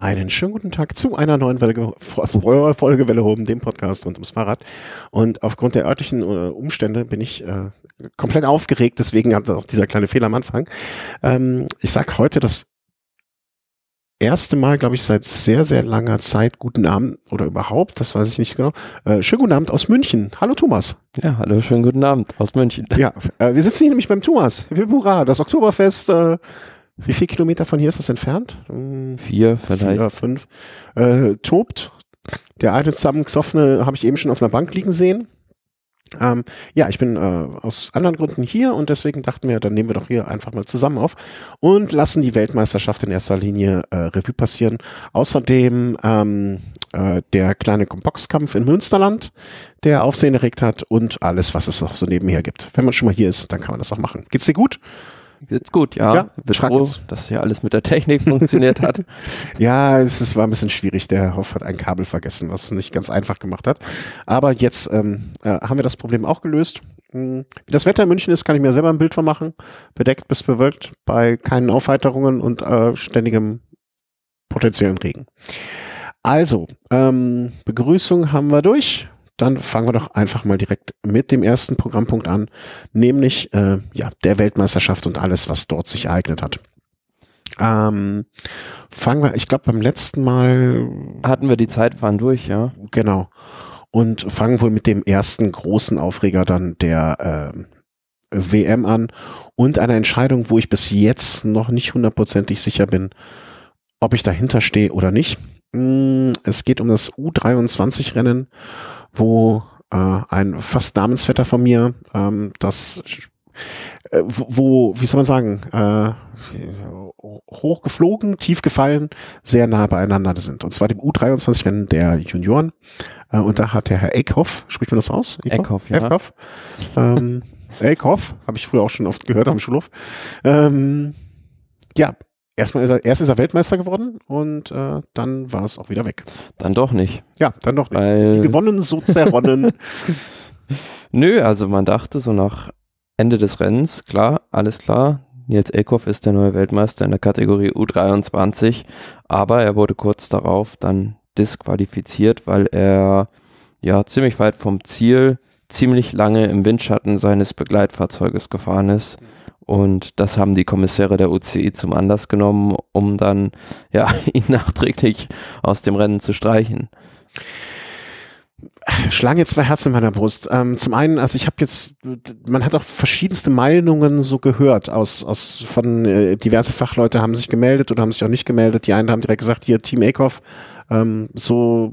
Einen schönen guten Tag zu einer neuen Welle, Folge Welle Hoben, dem Podcast rund ums Fahrrad. Und aufgrund der örtlichen äh, Umstände bin ich äh, komplett aufgeregt, deswegen hat auch dieser kleine Fehler am Anfang. Ähm, ich sag heute das erste Mal, glaube ich, seit sehr, sehr langer Zeit guten Abend oder überhaupt, das weiß ich nicht genau. Äh, schönen guten Abend aus München. Hallo Thomas. Ja, hallo, schönen guten Abend aus München. Ja, äh, wir sitzen hier nämlich beim Thomas. Hurra, das Oktoberfest äh, wie viele Kilometer von hier ist das entfernt? Hm, vier, vielleicht. Vier, fünf. Äh, tobt. Der alte zusammengesoffene habe ich eben schon auf einer Bank liegen sehen. Ähm, ja, ich bin äh, aus anderen Gründen hier und deswegen dachten wir, dann nehmen wir doch hier einfach mal zusammen auf und lassen die Weltmeisterschaft in erster Linie äh, Revue passieren. Außerdem ähm, äh, der kleine Boxkampf in Münsterland, der Aufsehen erregt hat und alles, was es noch so nebenher gibt. Wenn man schon mal hier ist, dann kann man das auch machen. Geht's dir gut? Geht's gut, ja. ja Bin froh, dass hier alles mit der Technik funktioniert hat. ja, es, es war ein bisschen schwierig. Der Hoff hat ein Kabel vergessen, was es nicht ganz einfach gemacht hat. Aber jetzt ähm, äh, haben wir das Problem auch gelöst. Hm, wie das Wetter in München ist, kann ich mir selber ein Bild von machen. Bedeckt bis bewölkt, bei keinen Aufheiterungen und äh, ständigem potenziellen Regen. Also, ähm, Begrüßung haben wir durch dann fangen wir doch einfach mal direkt mit dem ersten Programmpunkt an, nämlich äh, ja der Weltmeisterschaft und alles, was dort sich ereignet hat. Ähm, fangen wir, ich glaube beim letzten Mal hatten wir die Zeitfahren durch, ja. Genau. Und fangen wohl mit dem ersten großen Aufreger dann der äh, WM an und einer Entscheidung, wo ich bis jetzt noch nicht hundertprozentig sicher bin, ob ich dahinter stehe oder nicht. Mm, es geht um das U23-Rennen wo äh, ein fast Namensvetter von mir ähm, das äh, wo, wie soll man sagen, äh, hochgeflogen, tief gefallen, sehr nah beieinander sind. Und zwar dem U23-Rennen der Junioren. Äh, und da hat der Herr Eckhoff, spricht man das aus? Eckhoff, ja. Eckhoff. Ähm, Eckhoff, habe ich früher auch schon oft gehört am Schulhof. Ähm, ja, erstmal ist er, erst ist er Weltmeister geworden und äh, dann war es auch wieder weg. Dann doch nicht. Ja, dann doch nicht. Weil gewonnen, so zerronnen. Nö, also man dachte so nach Ende des Rennens, klar, alles klar. Nils Eckhoff ist der neue Weltmeister in der Kategorie U23, aber er wurde kurz darauf dann disqualifiziert, weil er ja ziemlich weit vom Ziel ziemlich lange im Windschatten seines Begleitfahrzeuges gefahren ist. Mhm und das haben die Kommissäre der UCI zum Anlass genommen, um dann ja, ihn nachträglich aus dem Rennen zu streichen. Schlagen jetzt zwei Herzen in meiner Brust. Ähm, zum einen, also ich habe jetzt, man hat auch verschiedenste Meinungen so gehört aus, aus von äh, diverse Fachleute haben sich gemeldet oder haben sich auch nicht gemeldet. Die einen haben direkt gesagt, hier Team Eckhoff, ähm, so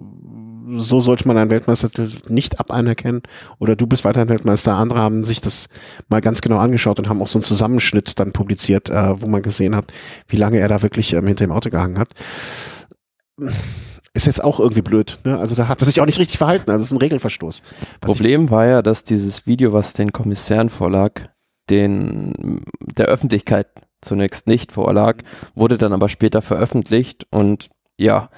so sollte man einen Weltmeister nicht ab anerkennen. Oder du bist weiterhin Weltmeister. Andere haben sich das mal ganz genau angeschaut und haben auch so einen Zusammenschnitt dann publiziert, äh, wo man gesehen hat, wie lange er da wirklich ähm, hinter dem Auto gehangen hat. Ist jetzt auch irgendwie blöd. Ne? Also da hat er sich auch nicht richtig verhalten. Also es ist ein Regelverstoß. Problem war ja, dass dieses Video, was den Kommissären vorlag, den der Öffentlichkeit zunächst nicht vorlag, wurde dann aber später veröffentlicht und ja,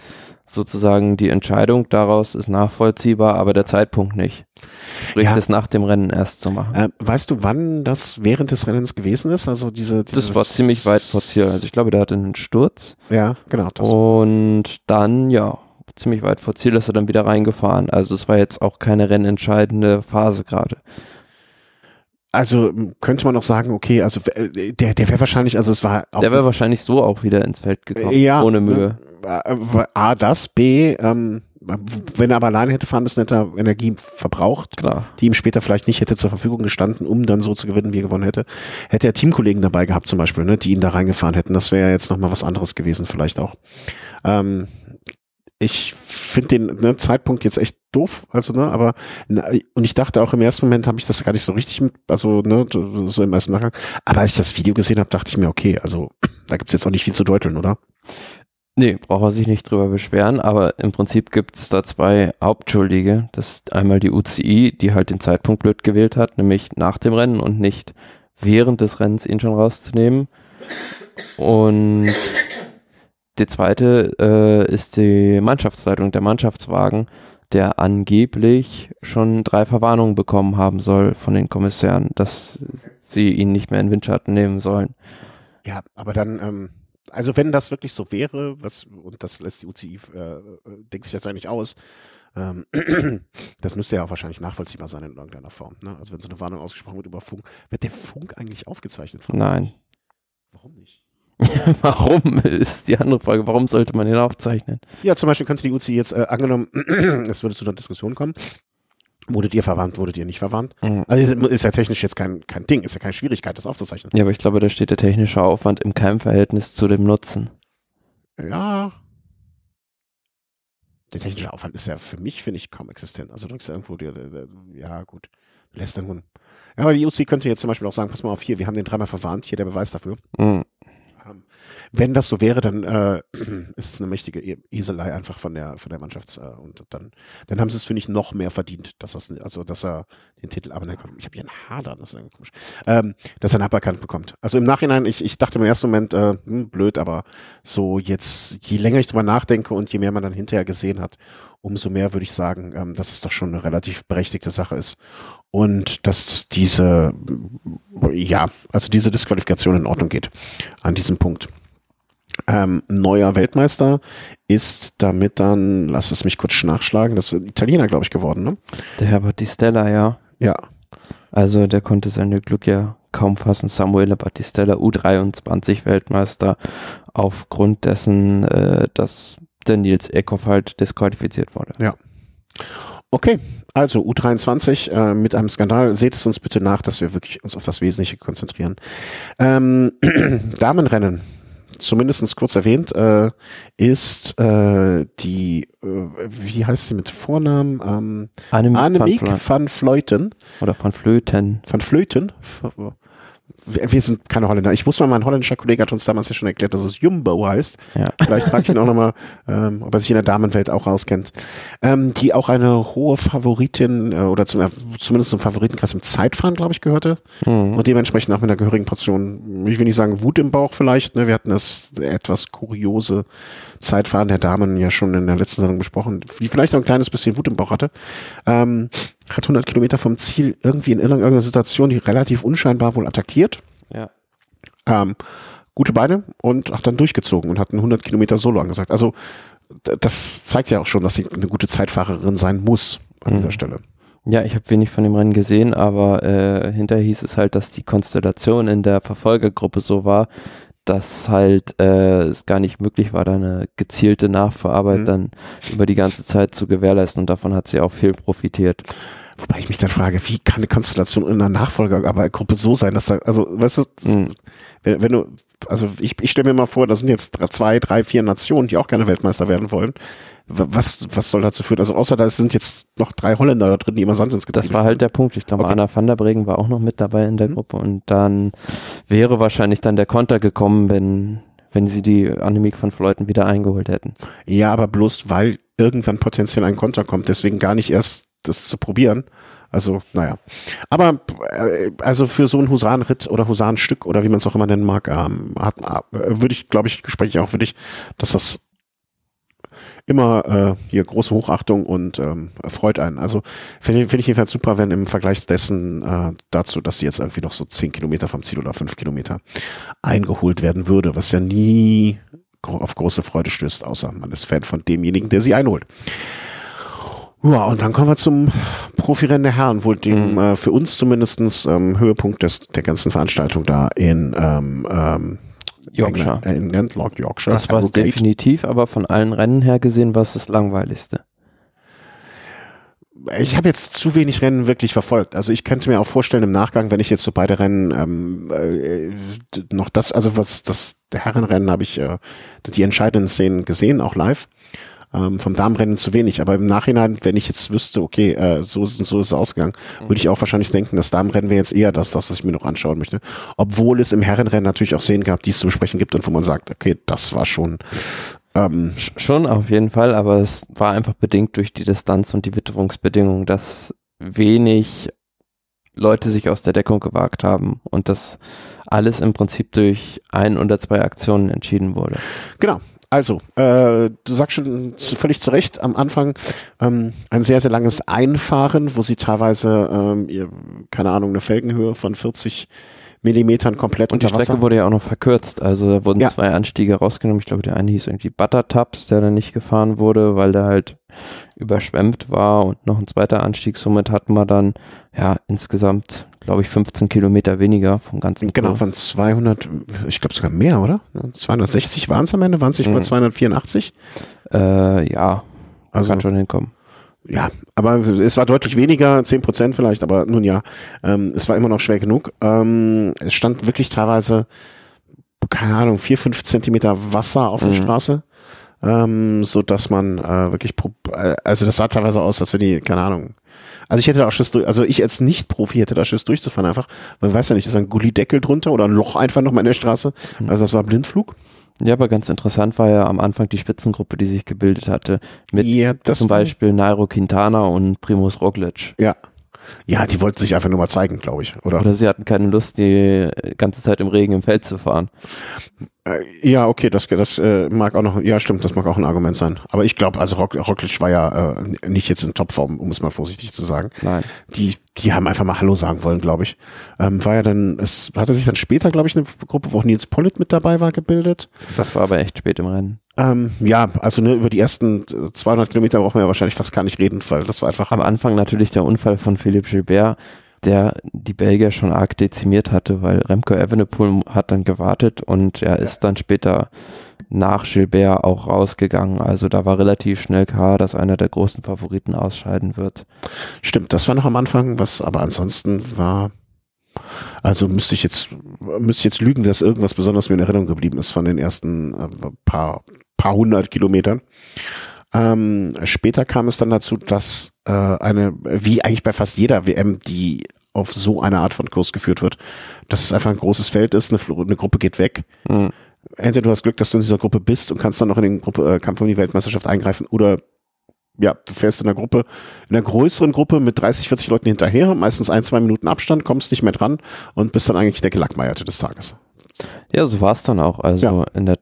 sozusagen die Entscheidung daraus ist nachvollziehbar, aber der Zeitpunkt nicht. Sprich, ja. das nach dem Rennen erst zu machen. Äh, weißt du, wann das während des Rennens gewesen ist? Also diese, das war ziemlich weit vor Ziel. Also ich glaube, der hatte einen Sturz. Ja, genau. Und dann, ja, ziemlich weit vor Ziel ist er dann wieder reingefahren. Also es war jetzt auch keine rennentscheidende Phase gerade. Also könnte man auch sagen, okay, also äh, der, der wäre wahrscheinlich, also es war auch Der wäre wahrscheinlich so auch wieder ins Feld gekommen, ja, ohne Mühe. Äh, A, das, B, ähm, wenn er aber alleine hätte fahren müssen, hätte er Energie verbraucht, Klar. die ihm später vielleicht nicht hätte zur Verfügung gestanden, um dann so zu gewinnen, wie er gewonnen hätte. Hätte er Teamkollegen dabei gehabt zum Beispiel, ne, die ihn da reingefahren hätten. Das wäre jetzt nochmal was anderes gewesen vielleicht auch. Ähm, ich finde den ne, Zeitpunkt jetzt echt doof, also ne, aber und ich dachte auch im ersten Moment habe ich das gar nicht so richtig mit, also ne, so im ersten Nachgang. Aber als ich das Video gesehen habe, dachte ich mir, okay, also da gibt's jetzt auch nicht viel zu deuteln, oder? Nee, braucht er sich nicht drüber beschweren, aber im Prinzip gibt's da zwei Hauptschuldige. Das ist einmal die UCI, die halt den Zeitpunkt blöd gewählt hat, nämlich nach dem Rennen und nicht während des Rennens ihn schon rauszunehmen. Und die zweite äh, ist die Mannschaftsleitung, der Mannschaftswagen, der angeblich schon drei Verwarnungen bekommen haben soll von den Kommissären, dass sie ihn nicht mehr in Windschatten nehmen sollen. Ja, aber dann, ähm, also wenn das wirklich so wäre, was, und das lässt die UCI, äh, denkt sich jetzt eigentlich aus, ähm, das müsste ja auch wahrscheinlich nachvollziehbar sein in irgendeiner Form. Ne? Also wenn so eine Warnung ausgesprochen wird über Funk, wird der Funk eigentlich aufgezeichnet? Nein. Warum nicht? warum ist die andere Frage, warum sollte man ihn aufzeichnen? Ja, zum Beispiel könnte die UCI jetzt äh, angenommen, es würde zu einer Diskussion kommen, Wurdet ihr verwandt, wurdet ihr nicht verwandt? Mhm. Also ist ja technisch jetzt kein, kein Ding, ist ja keine Schwierigkeit, das aufzuzeichnen. Ja, aber ich glaube, da steht der technische Aufwand im Keimverhältnis zu dem Nutzen. Ja. Der technische Aufwand ist ja für mich, finde ich, kaum existent. Also drückst du irgendwo, dir, ja gut, lässt dann Ja, aber die UC könnte jetzt zum Beispiel auch sagen, pass mal auf hier, wir haben den dreimal verwarnt, hier der Beweis dafür. Mhm. Ähm, wenn das so wäre, dann äh, ist es eine mächtige e Eselei einfach von der von der Mannschafts äh, und dann dann haben sie es finde ich noch mehr verdient, dass das also dass er den Titel aber ich habe hier einen Hader, das ist irgendwie komisch, ähm, dass er einen aberkannt bekommt. Also im Nachhinein ich ich dachte im ersten Moment äh, hm, blöd, aber so jetzt je länger ich drüber nachdenke und je mehr man dann hinterher gesehen hat, umso mehr würde ich sagen, ähm, dass es doch schon eine relativ berechtigte Sache ist und dass diese, ja, also diese Disqualifikation in Ordnung geht an diesem Punkt. Ähm, neuer Weltmeister ist damit dann, lass es mich kurz nachschlagen, das ist Italiener, glaube ich, geworden, ne? Der Herr Battistella, ja. Ja. Also der konnte seine Glück ja kaum fassen. Samuele Battistella, U23 Weltmeister, aufgrund dessen, äh, dass der Nils Eckhoff halt disqualifiziert wurde. Ja. Okay, also U23 äh, mit einem Skandal. Seht es uns bitte nach, dass wir wirklich uns auf das Wesentliche konzentrieren. Ähm, Damenrennen, zumindest kurz erwähnt, äh, ist äh, die, äh, wie heißt sie mit Vornamen? Ähm, Annemiek van, van Fleuten. Oder van Flöten. Van Flöten? Wir sind keine Holländer. Ich wusste mal, mein holländischer Kollege hat uns damals ja schon erklärt, dass es Jumbo heißt. Ja. Vielleicht frage ich ihn auch nochmal, ähm, ob er sich in der Damenwelt auch auskennt. Ähm, die auch eine hohe Favoritin äh, oder zum, äh, zumindest zum Favoritenkreis im Zeitfahren, glaube ich, gehörte. Mhm. Und dementsprechend auch mit einer gehörigen Portion, ich will nicht sagen Wut im Bauch vielleicht. Ne? Wir hatten das etwas kuriose Zeitfahren der Damen ja schon in der letzten Sendung besprochen, die vielleicht auch ein kleines bisschen Wut im Bauch hatte. Ähm, hat 100 Kilometer vom Ziel irgendwie in irgendeiner Situation, die relativ unscheinbar wohl attackiert. Ja. Ähm, gute Beine und hat dann durchgezogen und hat einen 100 Kilometer Solo angesagt. Also das zeigt ja auch schon, dass sie eine gute Zeitfahrerin sein muss an mhm. dieser Stelle. Ja, ich habe wenig von dem Rennen gesehen, aber äh, hinterher hieß es halt, dass die Konstellation in der Verfolgergruppe so war, dass halt äh, es gar nicht möglich war, da eine gezielte Nachverarbeit mhm. dann über die ganze Zeit zu gewährleisten und davon hat sie auch viel profitiert. Wobei ich mich dann frage, wie kann eine Konstellation in einer Nachfolgergruppe so sein, dass da, also, weißt du, mhm. wenn, wenn, du, also ich, ich stelle mir mal vor, da sind jetzt zwei, drei, vier Nationen, die auch gerne Weltmeister werden wollen. Was, was soll dazu führen? Also außer da sind jetzt noch drei Holländer da drin, die immer Sand ins Getriebe Das war halt der Punkt. Ich glaube, okay. Anna van der Bregen war auch noch mit dabei in der mhm. Gruppe und dann wäre wahrscheinlich dann der Konter gekommen, wenn, wenn sie die Annemiek von Fleuten wieder eingeholt hätten. Ja, aber bloß weil irgendwann potenziell ein Konter kommt, deswegen gar nicht erst das zu probieren. Also, naja. Aber äh, also für so ein Husarenritt oder Husarenstück oder wie man es auch immer nennen mag, ähm, hat, äh, würde ich, glaube ich, spreche ich auch für dich, dass das immer äh, hier große Hochachtung und ähm, freut einen. Also finde find ich jedenfalls super, wenn im Vergleich dessen äh, dazu, dass sie jetzt irgendwie noch so zehn Kilometer vom Ziel oder fünf Kilometer eingeholt werden würde, was ja nie auf große Freude stößt, außer man ist Fan von demjenigen, der sie einholt. Ja, und dann kommen wir zum Profirennen der Herren, wohl dem mhm. äh, für uns zumindestens ähm, Höhepunkt des, der ganzen Veranstaltung da in ähm, ähm, Yorkshire. England, Lord Yorkshire. Das war es definitiv, aber von allen Rennen her gesehen war es das langweiligste. Ich habe jetzt zu wenig Rennen wirklich verfolgt. Also ich könnte mir auch vorstellen im Nachgang, wenn ich jetzt so beide Rennen ähm, äh, noch das, also was das Herrenrennen habe ich äh, die entscheidenden Szenen gesehen, auch live ähm, vom Damenrennen zu wenig. Aber im Nachhinein, wenn ich jetzt wüsste, okay, äh, so, ist, so ist es ausgegangen, mhm. würde ich auch wahrscheinlich denken, das Damenrennen wäre jetzt eher das, das, was ich mir noch anschauen möchte. Obwohl es im Herrenrennen natürlich auch Szenen gab, die es zu besprechen gibt und wo man sagt, okay, das war schon ähm, schon auf jeden Fall, aber es war einfach bedingt durch die Distanz und die Witterungsbedingungen, dass wenig Leute sich aus der Deckung gewagt haben und das alles im Prinzip durch ein oder zwei Aktionen entschieden wurde. Genau, also, äh, du sagst schon völlig zu Recht am Anfang ähm, ein sehr, sehr langes Einfahren, wo sie teilweise, ähm, ihr, keine Ahnung, eine Felgenhöhe von 40 Millimetern komplett Und die Strecke Wasser. wurde ja auch noch verkürzt. Also da wurden ja. zwei Anstiege rausgenommen. Ich glaube, der eine hieß irgendwie Buttertaps, der dann nicht gefahren wurde, weil der halt überschwemmt war und noch ein zweiter Anstieg. Somit hatten wir dann ja insgesamt, glaube ich, 15 Kilometer weniger vom ganzen Genau, von 200, ich glaube sogar mehr, oder? 260 waren es am Ende, waren es nicht mhm. mal 284? Äh, ja, also, kann schon hinkommen ja, aber es war deutlich weniger, zehn Prozent vielleicht, aber nun ja, ähm, es war immer noch schwer genug. Ähm, es stand wirklich teilweise, keine Ahnung, vier, fünf Zentimeter Wasser auf der mhm. Straße, ähm, so dass man äh, wirklich, äh, also das sah teilweise aus, als wenn die, keine Ahnung, also ich hätte da Schiss, also ich als Nicht-Profi hätte da Schiss durchzufahren einfach. Man weiß ja nicht, ist ein Gullideckel drunter oder ein Loch einfach nochmal in der Straße. Mhm. Also das war Blindflug. Ja, aber ganz interessant war ja am Anfang die Spitzengruppe, die sich gebildet hatte. Mit ja, zum Beispiel Nairo Quintana und Primus Roglic. Ja. Ja, die wollten sich einfach nur mal zeigen, glaube ich, oder? Oder sie hatten keine Lust, die ganze Zeit im Regen im Feld zu fahren. Äh, ja, okay, das, das äh, mag auch noch, ja stimmt, das mag auch ein Argument sein. Aber ich glaube, also Rock, Roglic war ja äh, nicht jetzt in Topform, um es mal vorsichtig zu sagen. Nein. Die, die haben einfach mal Hallo sagen wollen, glaube ich. Ähm, war ja dann, es hatte sich dann später, glaube ich, eine Gruppe, wo auch Nils Pollitt mit dabei war, gebildet. Das war aber echt spät im Rennen. Ähm, ja, also ne, über die ersten 200 Kilometer brauchen wir ja wahrscheinlich fast gar nicht reden, weil das war einfach. Am Anfang natürlich der Unfall von Philippe Gilbert, der die Belgier schon arg dezimiert hatte, weil Remco Evenepoel hat dann gewartet und er ist dann später nach Gilbert auch rausgegangen. Also da war relativ schnell klar, dass einer der großen Favoriten ausscheiden wird. Stimmt, das war noch am Anfang, was aber ansonsten war. Also müsste ich jetzt müsste ich jetzt lügen, dass irgendwas besonders mir in Erinnerung geblieben ist von den ersten äh, paar paar hundert Kilometern. Ähm, später kam es dann dazu, dass äh, eine, wie eigentlich bei fast jeder WM, die auf so eine Art von Kurs geführt wird, dass es einfach ein großes Feld ist, eine, eine Gruppe geht weg. Mhm. Entweder du hast Glück, dass du in dieser Gruppe bist und kannst dann noch in den Gruppe, äh, Kampf um die Weltmeisterschaft eingreifen oder ja, du fährst in einer Gruppe, in einer größeren Gruppe mit 30, 40 Leuten hinterher, meistens ein, zwei Minuten Abstand, kommst nicht mehr dran und bist dann eigentlich der Gelackmeierte des Tages. Ja, so war es dann auch. Also ja. in der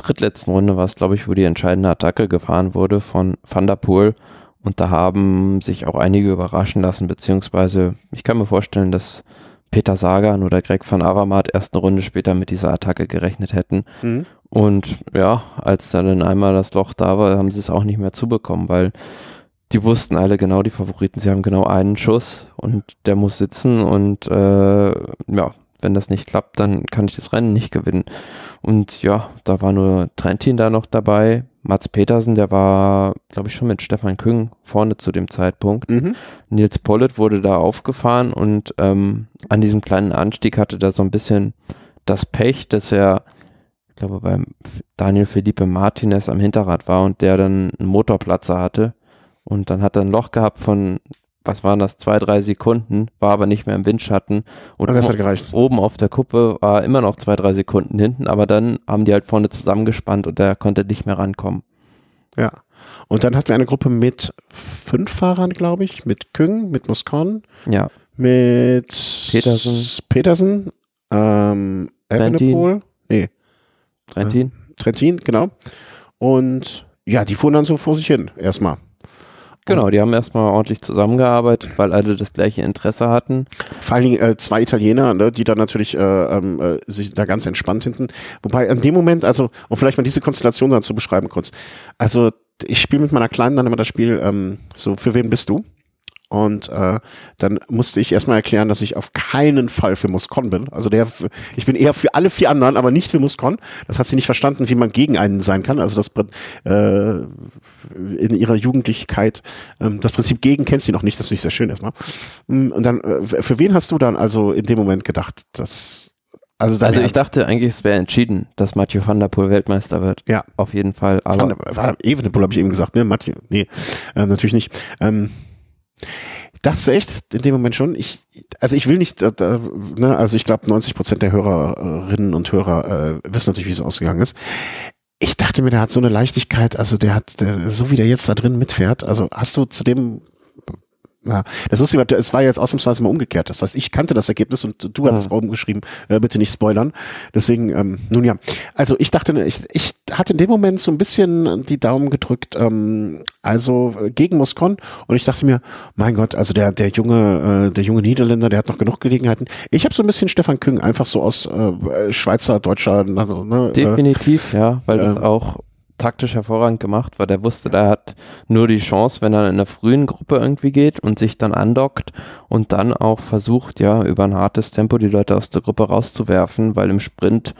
drittletzten Runde war es, glaube ich, wo die entscheidende Attacke gefahren wurde von Van der Poel. Und da haben sich auch einige überraschen lassen, beziehungsweise ich kann mir vorstellen, dass Peter Sagan oder Greg van Avermaet erst eine Runde später mit dieser Attacke gerechnet hätten. Mhm. Und ja, als dann einmal das Loch da war, haben sie es auch nicht mehr zubekommen, weil die wussten alle genau, die Favoriten, sie haben genau einen Schuss und der muss sitzen und äh, ja, wenn das nicht klappt, dann kann ich das Rennen nicht gewinnen. Und ja, da war nur Trentin da noch dabei. Mats Petersen, der war, glaube ich, schon mit Stefan Küng vorne zu dem Zeitpunkt. Mhm. Nils Pollitt wurde da aufgefahren und ähm, an diesem kleinen Anstieg hatte da so ein bisschen das Pech, dass er, ich glaube, beim Daniel Felipe Martinez am Hinterrad war und der dann einen Motorplatzer hatte. Und dann hat er ein Loch gehabt von was waren das, zwei, drei Sekunden, war aber nicht mehr im Windschatten und, oben auf der Kuppe war immer noch zwei, drei Sekunden hinten, aber dann haben die halt vorne zusammengespannt und der konnte nicht mehr rankommen. Ja. Und dann hatten wir eine Gruppe mit fünf Fahrern, glaube ich, mit Küng, mit Moscon, ja. mit Petersen, Petersen ähm, Evenepoel, nee. Trentin. Äh, Trentin, genau. Und ja, die fuhren dann so vor sich hin, erstmal. Genau, die haben erstmal ordentlich zusammengearbeitet, weil alle das gleiche Interesse hatten. Vor allen Dingen äh, zwei Italiener, ne, die dann natürlich äh, ähm, äh, sich da ganz entspannt hinten. Wobei in dem Moment, also, um vielleicht mal diese Konstellation dann zu beschreiben kurz. Also ich spiele mit meiner Kleinen dann immer das Spiel, ähm, so, für wen bist du? Und äh, dann musste ich erstmal erklären, dass ich auf keinen Fall für Muscon bin. Also der, ich bin eher für alle vier anderen, aber nicht für Muscon. Das hat sie nicht verstanden, wie man gegen einen sein kann. Also das äh, in ihrer Jugendlichkeit, ähm, das Prinzip gegen kennt sie noch nicht. Das finde ich sehr schön erstmal. Mm, und dann, äh, für wen hast du dann also in dem Moment gedacht, dass also, also ich dachte eigentlich, es wäre entschieden, dass Mathieu van der Poel Weltmeister wird. Ja. Auf jeden Fall. Aber van der, war Evenepoel habe ich eben gesagt, ne? Mathieu, nee, äh, natürlich nicht. Ähm, ist echt in dem Moment schon. Ich, also ich will nicht, äh, ne, also ich glaube 90 Prozent der Hörerinnen und Hörer äh, wissen natürlich, wie es ausgegangen ist. Ich dachte mir, der hat so eine Leichtigkeit, also der hat, der, so wie der jetzt da drin mitfährt. Also hast du zu dem Ja, das lustige war, es war jetzt ausnahmsweise mal umgekehrt. Das heißt, ich kannte das Ergebnis und du hattest ja. auch umgeschrieben, äh, bitte nicht spoilern. Deswegen, ähm, nun ja. Also ich dachte, ich, ich hatte in dem Moment so ein bisschen die Daumen gedrückt, ähm, also äh, gegen Moskon und ich dachte mir, mein Gott, also der, der junge, äh, der junge Niederländer, der hat noch genug Gelegenheiten. Ich habe so ein bisschen Stefan Küng, einfach so aus äh, Schweizer, Deutscher, also, ne, äh, Definitiv, äh, ja, weil das auch taktisch hervorragend gemacht, weil der wusste, der hat nur die Chance, wenn er in der frühen Gruppe irgendwie geht und sich dann andockt und dann auch versucht, ja, über ein hartes Tempo die Leute aus der Gruppe rauszuwerfen, weil im Sprint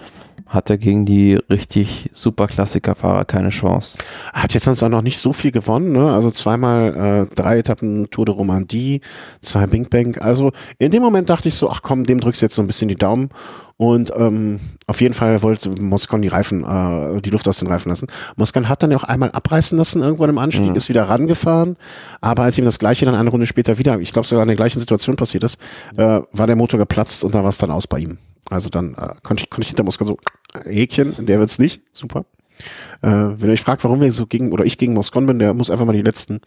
hat er gegen die richtig super Klassikerfahrer keine Chance. Hat jetzt sonst auch noch nicht so viel gewonnen, ne? Also zweimal äh, drei Etappen Tour de Romandie, zwei Bing Bang. Also in dem Moment dachte ich so, ach komm, dem drückst du jetzt so ein bisschen die Daumen und ähm, auf jeden Fall wollte Moscon die Reifen, äh, die Luft aus den Reifen lassen. Moscon hat dann ja auch einmal abreißen lassen irgendwann im Anstieg, mhm. ist wieder rangefahren. Aber als ihm das gleiche dann eine Runde später wieder, ich glaube sogar in der gleichen Situation passiert ist, äh, war der Motor geplatzt und da war es dann aus bei ihm. Also dann äh, konnte ich, konnte ich hinter Moscon so, Häkchen, der wird's nicht, super. Äh, wenn ihr euch fragt, warum wir so gegen, oder ich gegen Moscon bin, der muss einfach mal die letzten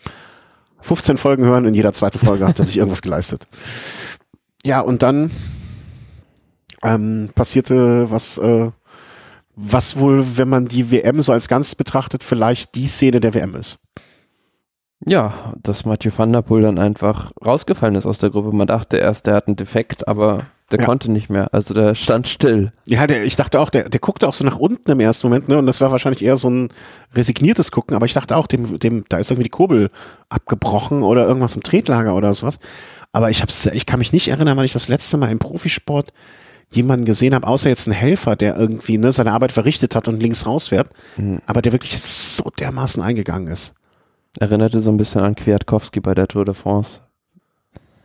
15 Folgen hören. In jeder zweiten Folge hat er sich irgendwas geleistet. Ja, und dann ähm, passierte was, äh, was wohl, wenn man die WM so als Ganzes betrachtet, vielleicht die Szene der WM ist. Ja, dass Mathieu van der Poel dann einfach rausgefallen ist aus der Gruppe. Man dachte erst, der hat einen Defekt, aber der ja. konnte nicht mehr. Also der stand still. Ja, der, ich dachte auch, der, der guckte auch so nach unten im ersten Moment, ne? Und das war wahrscheinlich eher so ein resigniertes Gucken, aber ich dachte auch, dem, dem, da ist irgendwie die Kurbel abgebrochen oder irgendwas im Tretlager oder sowas. Aber ich hab's, ich kann mich nicht erinnern, wann ich das letzte Mal im Profisport jemanden gesehen habe, außer jetzt ein Helfer, der irgendwie ne, seine Arbeit verrichtet hat und links rausfährt, mhm. aber der wirklich so dermaßen eingegangen ist. Erinnerte so ein bisschen an Kwiatkowski bei der Tour de France.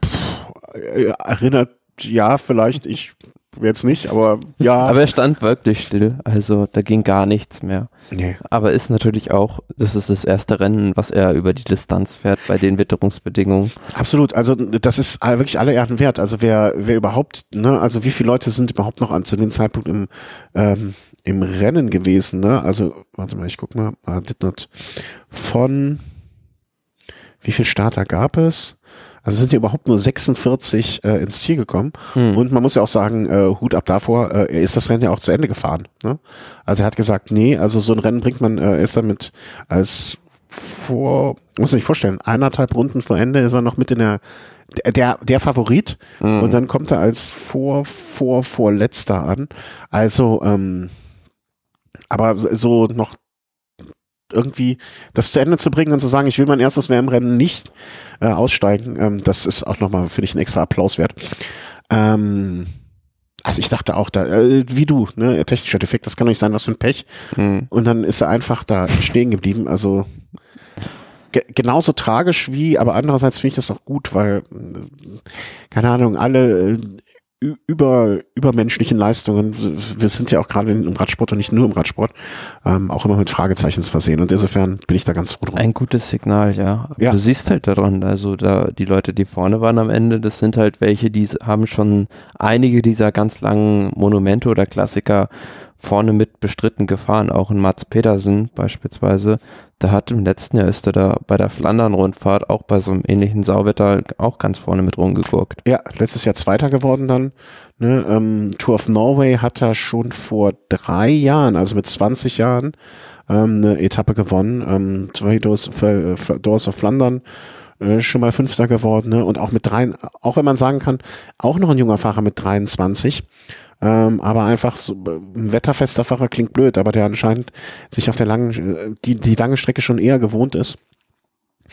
Puh, äh, erinnert, ja, vielleicht. Ich jetzt nicht, aber ja. aber er stand wirklich still, also da ging gar nichts mehr. Nee. Aber ist natürlich auch, das ist das erste Rennen, was er über die Distanz fährt bei den Witterungsbedingungen. Absolut, also das ist wirklich alle Erden wert. Also wer, wer überhaupt, ne, also wie viele Leute sind überhaupt noch an zu dem Zeitpunkt im, ähm, im Rennen gewesen, ne? Also, warte mal, ich guck mal, ah, did not von wie viel Starter gab es? Also sind ja überhaupt nur 46 äh, ins Ziel gekommen. Hm. Und man muss ja auch sagen, äh, Hut ab davor, äh, er ist das Rennen ja auch zu Ende gefahren. Ne? Also er hat gesagt, nee, also so ein Rennen bringt man, äh, ist damit als vor, muss sich vorstellen, eineinhalb Runden vor Ende ist er noch mit in der der, der Favorit mhm. und dann kommt er als vor, vor, vorletzter an. Also, ähm, aber so noch irgendwie das zu Ende zu bringen und zu sagen, ich will mein erstes WM-Rennen nicht äh, aussteigen, ähm, das ist auch nochmal, finde ich, ein extra Applaus wert. Ähm, also ich dachte auch da, äh, wie du, ne, technischer Defekt, das kann doch nicht sein, was für ein Pech. Mhm. Und dann ist er einfach da stehen geblieben. Also ge genauso tragisch wie, aber andererseits finde ich das auch gut, weil, äh, keine Ahnung, alle äh, über übermenschlichen Leistungen. Wir sind ja auch gerade im Radsport und nicht nur im Radsport, ähm, auch immer mit Fragezeichen zu versehen. Und insofern bin ich da ganz froh drum. Ein gutes Signal, ja. ja. Du siehst halt daran, also da die Leute, die vorne waren am Ende, das sind halt welche, die haben schon einige dieser ganz langen Monumente oder Klassiker vorne mit bestritten gefahren, auch in Mats Pedersen beispielsweise. Der hat im letzten Jahr ist er da bei der Flandern-Rundfahrt auch bei so einem ähnlichen Sauwetter auch ganz vorne mit rumgeguckt. Ja, letztes Jahr Zweiter geworden dann. Ne, ähm, Tour of Norway hat er schon vor drei Jahren, also mit 20 Jahren, ähm, eine Etappe gewonnen. Ähm, zwei Doors, äh, Doors of Flandern äh, schon mal Fünfter geworden. Ne? Und auch mit drei, auch wenn man sagen kann, auch noch ein junger Fahrer mit 23. Ähm, aber einfach so, ein wetterfester Fahrer klingt blöd, aber der anscheinend sich auf der langen, äh, die, die lange Strecke schon eher gewohnt ist.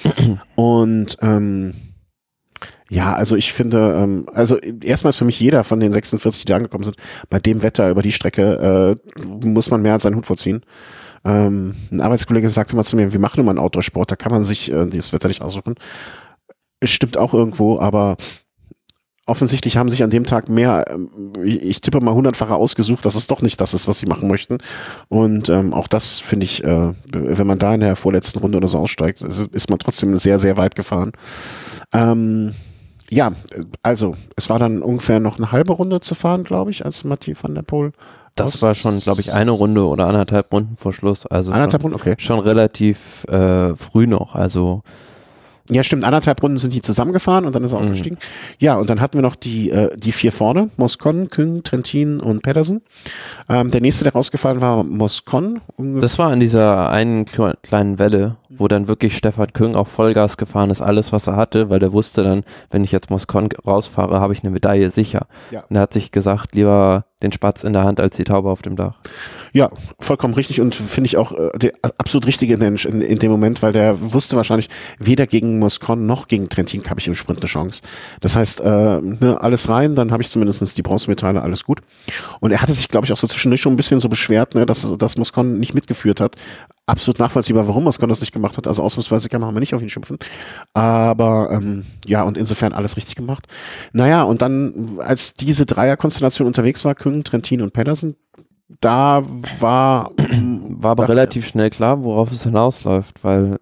Und ähm, ja, also ich finde, ähm, also erstmal ist für mich jeder von den 46, die angekommen sind, bei dem Wetter über die Strecke äh, muss man mehr als seinen Hut vorziehen. Ähm, ein Arbeitskollege sagte mal zu mir, wir machen immer einen Outdoor-Sport, da kann man sich äh, dieses Wetter nicht aussuchen. Es stimmt auch irgendwo, aber offensichtlich haben sich an dem Tag mehr, ähm, ich tippe mal hundertfache ausgesucht, dass es doch nicht das ist, was sie machen möchten. Und ähm, auch das finde ich, äh, wenn man da in der vorletzten Runde oder so aussteigt, ist, ist man trotzdem sehr, sehr weit gefahren. Ähm, ja, also es war dann ungefähr noch eine halbe Runde zu fahren, glaube ich, als Mathieu van der Poel. Das war schon, glaube ich, eine Runde oder anderthalb Runden vor Schluss. Also anderthalb Runden, okay. Schon relativ äh, früh noch. Also Ja, stimmt. Anderthalb Runden sind die zusammengefahren und dann ist er mhm. ausgestiegen. Ja, und dann hatten wir noch die, äh, die vier vorne. Moscon, Küng, Trentin und Pedersen. Ähm, der nächste, der rausgefallen war, Moscon. Das war in dieser einen kleinen Welle, wo dann wirklich Stefan Küng auf Vollgas gefahren ist, alles, was er hatte, weil der wusste dann, wenn ich jetzt Moscon rausfahre, habe ich eine Medaille sicher. Ja. Und er hat sich gesagt, lieber den Spatz in der Hand als die Taube auf dem Dach. Ja, vollkommen richtig und finde ich auch äh, der absolut richtige Mensch in, in dem Moment, weil der wusste wahrscheinlich, weder gegen Moscon noch gegen Trentin habe ich im Sprint eine Chance. Das heißt, äh, ne, alles rein, dann habe ich zumindest die Bronzemedaille, alles gut. Und er hatte sich, glaube ich, auch so zwischendurch schon ein bisschen so beschwert, ne, dass, dass Moscon nicht mitgeführt hat. Absolut nachvollziehbar, warum Moscon das nicht gemacht hat. Also ausnahmsweise kann man nicht auf ihn schimpfen. Aber ähm, ja, und insofern alles richtig gemacht. Naja, und dann, als diese Dreierkonstellation unterwegs war, Küng, Trentin und Pedersen, da war. War aber relativ schnell klar, worauf es hinausläuft, weil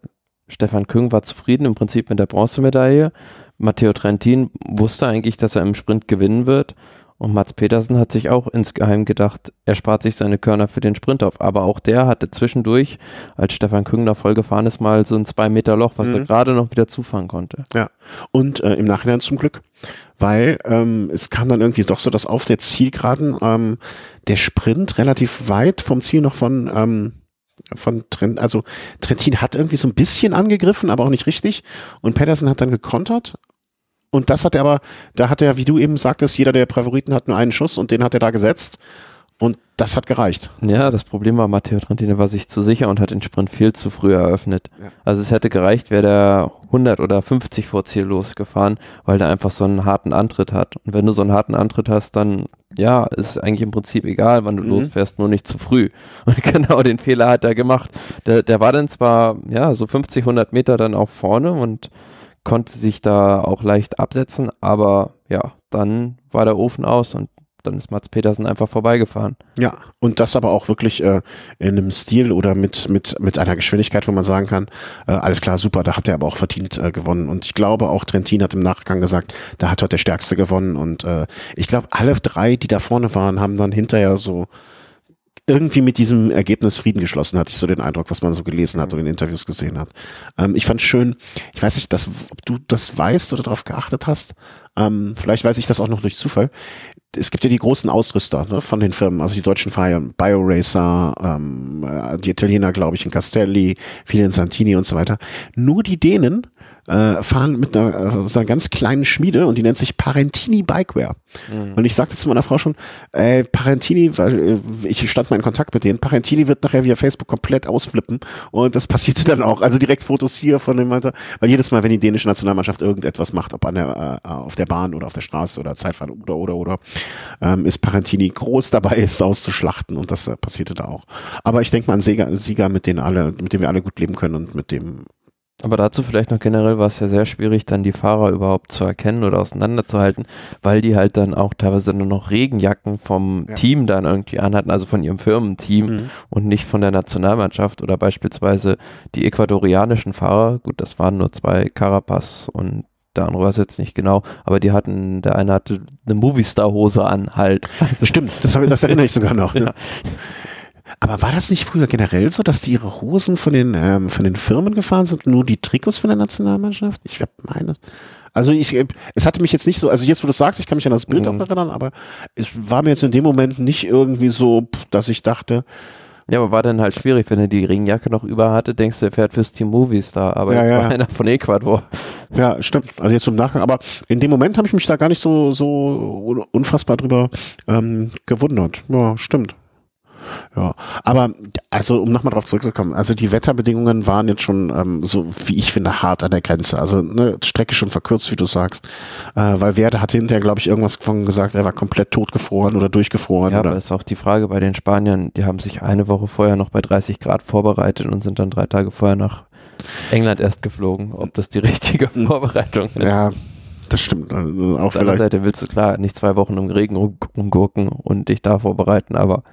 Stefan Küng war zufrieden im Prinzip mit der Bronzemedaille. Matteo Trentin wusste eigentlich, dass er im Sprint gewinnen wird. Und Mats Petersen hat sich auch insgeheim gedacht, er spart sich seine Körner für den Sprint auf. Aber auch der hatte zwischendurch, als Stefan Küngner vollgefahren ist, mal so ein zwei Meter Loch, was mhm. er gerade noch wieder zufahren konnte. Ja, und äh, im Nachhinein zum Glück, weil ähm, es kam dann irgendwie doch so, dass auf der Zielgeraden ähm, der Sprint relativ weit vom Ziel noch von ähm, von Trent, also Trentin hat irgendwie so ein bisschen angegriffen, aber auch nicht richtig. Und Pedersen hat dann gekontert und das hat er aber, da hat er, wie du eben sagtest, jeder der Favoriten hat nur einen Schuss und den hat er da gesetzt. Und das hat gereicht. Ja, das Problem war, Matteo Trentino war sich zu sicher und hat den Sprint viel zu früh eröffnet. Ja. Also es hätte gereicht, wäre der 100 oder 50 vor Ziel losgefahren, weil der einfach so einen harten Antritt hat. Und wenn du so einen harten Antritt hast, dann, ja, ist es eigentlich im Prinzip egal, wann du mhm. losfährst, nur nicht zu früh. Und genau den Fehler hat er gemacht. Der, der war dann zwar, ja, so 50, 100 Meter dann auch vorne und konnte sich da auch leicht absetzen, aber ja, dann war der Ofen aus und dann ist Mats Petersen einfach vorbeigefahren. Ja, und das aber auch wirklich äh, in einem Stil oder mit, mit, mit einer Geschwindigkeit, wo man sagen kann, äh, alles klar, super, da hat er aber auch verdient äh, gewonnen. Und ich glaube, auch Trentin hat im Nachgang gesagt, da hat heute der Stärkste gewonnen. Und äh, ich glaube, alle drei, die da vorne waren, haben dann hinterher so irgendwie mit diesem Ergebnis Frieden geschlossen, hatte ich so den Eindruck, was man so gelesen hat und in Interviews gesehen hat. Ähm, ich fand schön, ich weiß nicht, dass, ob du das weißt oder darauf geachtet hast, ähm, vielleicht weiß ich das auch noch durch Zufall. Es gibt ja die großen Ausrüster ne, von den Firmen, also die deutschen BioRacer, ähm, äh, die Italiener, glaube ich, in Castelli, viele in Santini und so weiter. Nur die Dänen äh, fahren mit einer, äh, so einer ganz kleinen Schmiede und die nennt sich Parentini Bikeware. Mhm. Und ich sagte zu meiner Frau schon, äh, Parentini, weil äh, ich stand mal in Kontakt mit denen, Parentini wird nachher via Facebook komplett ausflippen und das passierte dann auch. Also direkt Fotos hier von dem Alter, weil jedes Mal, wenn die dänische Nationalmannschaft irgendetwas macht, ob an der, äh, auf der Bahn oder auf der Straße oder Zeitfahren oder oder oder, ähm, ist Parentini groß dabei, es auszuschlachten und das äh, passierte da auch. Aber ich denke mal an Sieger, Sieger, mit denen alle, mit denen wir alle gut leben können und mit dem aber dazu vielleicht noch generell war es ja sehr schwierig, dann die Fahrer überhaupt zu erkennen oder auseinanderzuhalten, weil die halt dann auch teilweise nur noch Regenjacken vom ja. Team dann irgendwie anhatten, also von ihrem Firmenteam mhm. und nicht von der Nationalmannschaft oder beispielsweise die ecuadorianischen Fahrer, gut, das waren nur zwei, Carapaz und der andere weiß jetzt nicht genau, aber die hatten, der eine hatte eine Movistar-Hose an halt. Stimmt, das, hab, das erinnere ich sogar noch. Ne? Ja. Aber war das nicht früher generell so, dass die ihre Hosen von den, ähm, von den Firmen gefahren sind und nur die Trikots von der Nationalmannschaft? Ich meine, also ich, es hatte mich jetzt nicht so, also jetzt wo du das sagst, ich kann mich an das Bild mhm. auch erinnern, aber es war mir jetzt in dem Moment nicht irgendwie so, dass ich dachte, ja, aber war dann halt schwierig, wenn er die Regenjacke noch über hatte, denkst du, er fährt fürs Team Movies da, aber ja, jetzt ja. war einer von Ecuador. Ja, stimmt. Also jetzt zum Nachgang, aber in dem Moment habe ich mich da gar nicht so, so unfassbar drüber ähm, gewundert. Ja, stimmt. Ja, aber also um nochmal drauf zurückzukommen, also die Wetterbedingungen waren jetzt schon ähm, so, wie ich finde, hart an der Grenze. Also ne, Strecke schon verkürzt, wie du sagst, äh, weil Werde hatte hinterher, glaube ich, irgendwas von gesagt, er war komplett totgefroren oder durchgefroren. Ja, oder? aber ist auch die Frage bei den Spaniern, die haben sich eine Woche vorher noch bei 30 Grad vorbereitet und sind dann drei Tage vorher nach England erst geflogen, ob das die richtige hm. Vorbereitung ist. Ja, das stimmt. Also auch Auf der anderen Seite willst du klar nicht zwei Wochen im Regen rumgurken und dich da vorbereiten, aber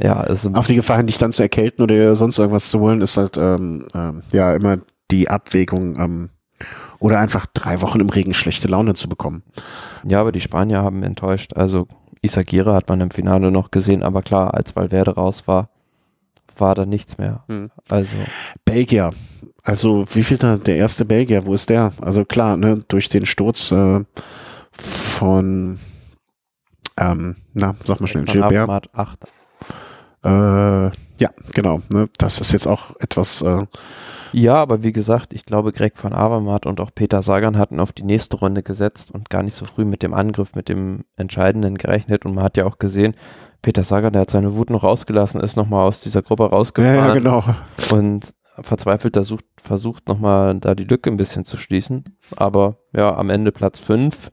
ja, also auf die Gefahr, dich dann zu erkälten oder sonst irgendwas zu holen, ist halt ähm, ähm, ja immer die Abwägung ähm, oder einfach drei Wochen im Regen schlechte Laune zu bekommen. Ja, aber die Spanier haben enttäuscht. Also Isagire hat man im Finale noch gesehen, aber klar, als Valverde raus war, war da nichts mehr. Hm. Also Belgier Also wie viel da der erste Belgier? Wo ist der? Also klar, ne, durch den Sturz äh, von ähm, na, sag mal schnell, Gilbert. 8. Äh, ja, genau. Ne, das ist jetzt auch etwas. Äh, ja, aber wie gesagt, ich glaube, Greg van Avermaet und auch Peter Sagan hatten auf die nächste Runde gesetzt und gar nicht so früh mit dem Angriff, mit dem Entscheidenden gerechnet. Und man hat ja auch gesehen, Peter Sagan, der hat seine Wut noch rausgelassen, ist nochmal aus dieser Gruppe rausgefahren. Ja, ja genau. Und verzweifelt versucht, versucht nochmal da die Lücke ein bisschen zu schließen. Aber ja, am Ende Platz 5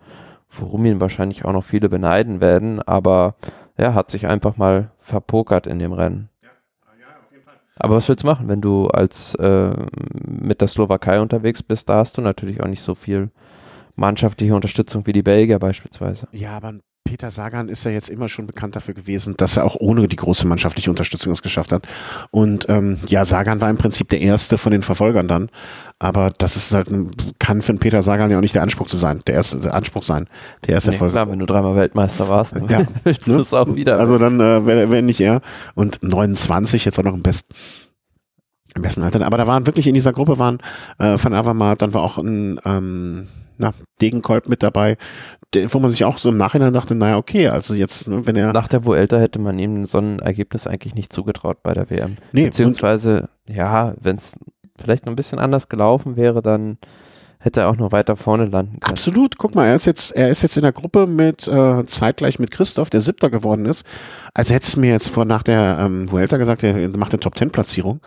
worum ihn wahrscheinlich auch noch viele beneiden werden, aber er hat sich einfach mal verpokert in dem Rennen. Aber was willst du machen, wenn du als äh, mit der Slowakei unterwegs bist? Da hast du natürlich auch nicht so viel mannschaftliche Unterstützung wie die Belgier beispielsweise. Ja, aber ein Peter Sagan ist ja jetzt immer schon bekannt dafür gewesen, dass er auch ohne die große mannschaftliche Unterstützung es geschafft hat. Und ähm, ja, Sagan war im Prinzip der erste von den Verfolgern dann. Aber das ist halt, kann für einen Peter Sagan ja auch nicht der Anspruch zu sein, der erste der Anspruch sein. Der erste nee, Erfolg. Klar, wenn du dreimal Weltmeister warst, dann ja, willst du es auch wieder. Also dann äh, wäre wär nicht er. Und 29 jetzt auch noch im besten im besten Alter. Aber da waren wirklich in dieser Gruppe waren äh, Van Avermaet, dann war auch ein ähm, na, Degenkolb mit dabei, wo man sich auch so im Nachhinein dachte, naja, okay, also jetzt, ne, wenn er. Nach der Vuelta hätte man ihm so ein Ergebnis eigentlich nicht zugetraut bei der WM. Nee, Beziehungsweise, ja, wenn es vielleicht noch ein bisschen anders gelaufen wäre, dann hätte er auch noch weiter vorne landen können. Absolut, guck mal, er ist jetzt, er ist jetzt in der Gruppe mit, äh, zeitgleich mit Christoph, der Siebter geworden ist. Also hättest du mir jetzt vor, nach der ähm, Vuelta gesagt, er macht eine Top-10-Platzierung,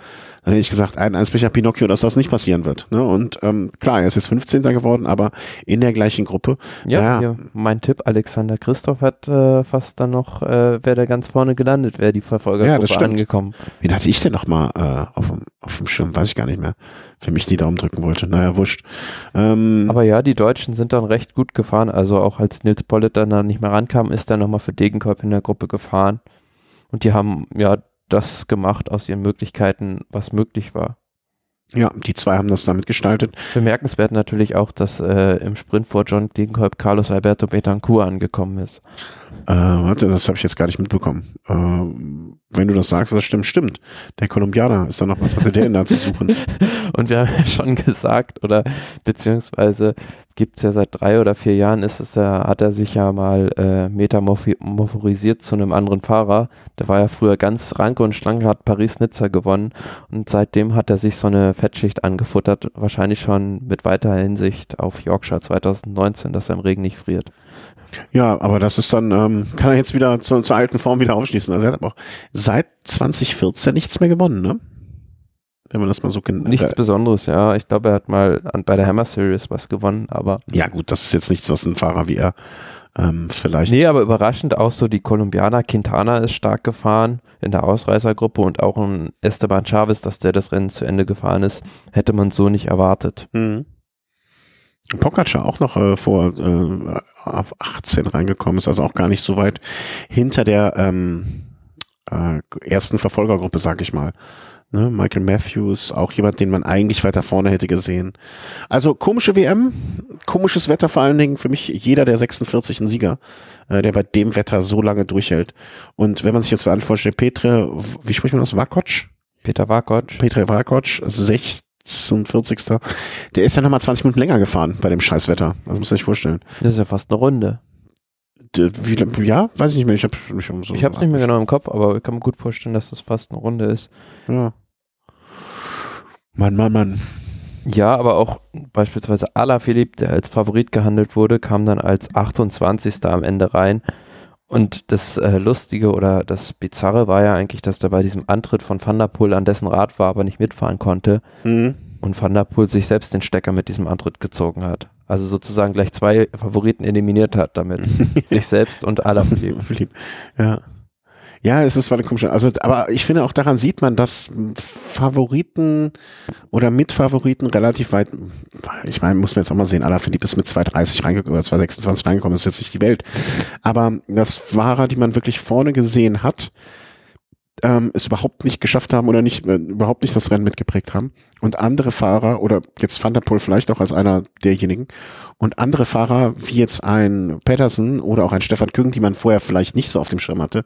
dann hätte ich gesagt, ein Eisbecher Pinocchio, dass das nicht passieren wird. Ne? Und ähm, klar, er ist jetzt 15. geworden, aber in der gleichen Gruppe. Ja, ja. mein Tipp, Alexander Christoph hat äh, fast dann noch, äh, wäre der ganz vorne gelandet, wäre die Verfolgergruppe ja, das stimmt. angekommen. Wen hatte ich denn noch mal äh, auf, dem, auf dem Schirm? Weiß ich gar nicht mehr. Für mich die Daumen drücken wollte. Naja, wurscht. Ähm, aber ja, die Deutschen sind dann recht gut gefahren. Also auch als Nils Pollitt dann da nicht mehr rankam, ist er nochmal für Degenkolb in der Gruppe gefahren. Und die haben ja das gemacht aus ihren Möglichkeiten, was möglich war. Ja, die zwei haben das damit gestaltet. Bemerkenswert natürlich auch, dass äh, im Sprint vor John Degenkolb Carlos Alberto Betancourt angekommen ist. Äh, warte, das habe ich jetzt gar nicht mitbekommen. Äh, wenn du das sagst, das stimmt, stimmt. Der Kolumbianer ist da noch, was hatte der denn da zu suchen? Und wir haben ja schon gesagt, oder beziehungsweise gibt es ja seit drei oder vier Jahren, ist es ja, hat er sich ja mal äh, metamorphorisiert zu einem anderen Fahrer. Der war ja früher ganz ranke und schlank, hat Paris-Nizza gewonnen und seitdem hat er sich so eine Fettschicht angefuttert, wahrscheinlich schon mit weiter Hinsicht auf Yorkshire 2019, dass er im Regen nicht friert. Ja, aber das ist dann, ähm, kann er jetzt wieder zu, zur alten Form wieder aufschließen. Also er hat aber auch seit 2014 nichts mehr gewonnen, ne? Wenn man das mal so kennt. Nichts äh, Besonderes, ja. Ich glaube, er hat mal an, bei der Hammer Series was gewonnen, aber. Ja, gut, das ist jetzt nichts, was ein Fahrer wie er ähm, vielleicht. Nee, aber überraschend auch so die Kolumbianer. Quintana ist stark gefahren in der Ausreißergruppe und auch ein Esteban Chavez, dass der das Rennen zu Ende gefahren ist, hätte man so nicht erwartet. Mhm. Pogacar auch noch äh, vor äh, auf 18 reingekommen ist, also auch gar nicht so weit hinter der ähm, äh, ersten Verfolgergruppe, sag ich mal. Ne? Michael Matthews, auch jemand, den man eigentlich weiter vorne hätte gesehen. Also komische WM, komisches Wetter vor allen Dingen für mich jeder der 46 ein Sieger, äh, der bei dem Wetter so lange durchhält. Und wenn man sich jetzt vorstellt, Petre, wie spricht man das, Vakoc? Peter Vakoc. Petre Vakoc, 60 46. Der ist ja nochmal 20 Minuten länger gefahren bei dem Scheißwetter. Das muss man sich vorstellen. Das ist ja fast eine Runde. Wie, ja, weiß ich nicht mehr. Ich habe um so. Ich es nicht mehr genau im Kopf, aber ich kann mir gut vorstellen, dass das fast eine Runde ist. Ja. Mann, Mann, Mann. Ja, aber auch beispielsweise Alaphilippe, der als Favorit gehandelt wurde, kam dann als 28. am Ende rein und das äh, Lustige oder das Bizarre war ja eigentlich, dass er bei diesem Antritt von Van der Poel an dessen Rad war, aber nicht mitfahren konnte. Mhm. Und Van der Poel sich selbst den Stecker mit diesem Antritt gezogen hat. Also sozusagen gleich zwei Favoriten eliminiert hat damit. sich selbst und Alaphilippe. ja. Ja, es ist eine komische, also, aber ich finde auch daran sieht man, dass Favoriten oder Mitfavoriten relativ weit, ich meine, muss man jetzt auch mal sehen, Alaphilippe ist mit 2,30 reingekommen, oder 2,26 reingekommen, ist jetzt nicht die Welt. Aber das Fahrer, die man wirklich vorne gesehen hat, ähm, es überhaupt nicht geschafft haben oder nicht äh, überhaupt nicht das Rennen mitgeprägt haben. Und andere Fahrer oder jetzt Van der Poel vielleicht auch als einer derjenigen und andere Fahrer wie jetzt ein Pedersen oder auch ein Stefan Küng, die man vorher vielleicht nicht so auf dem Schirm hatte,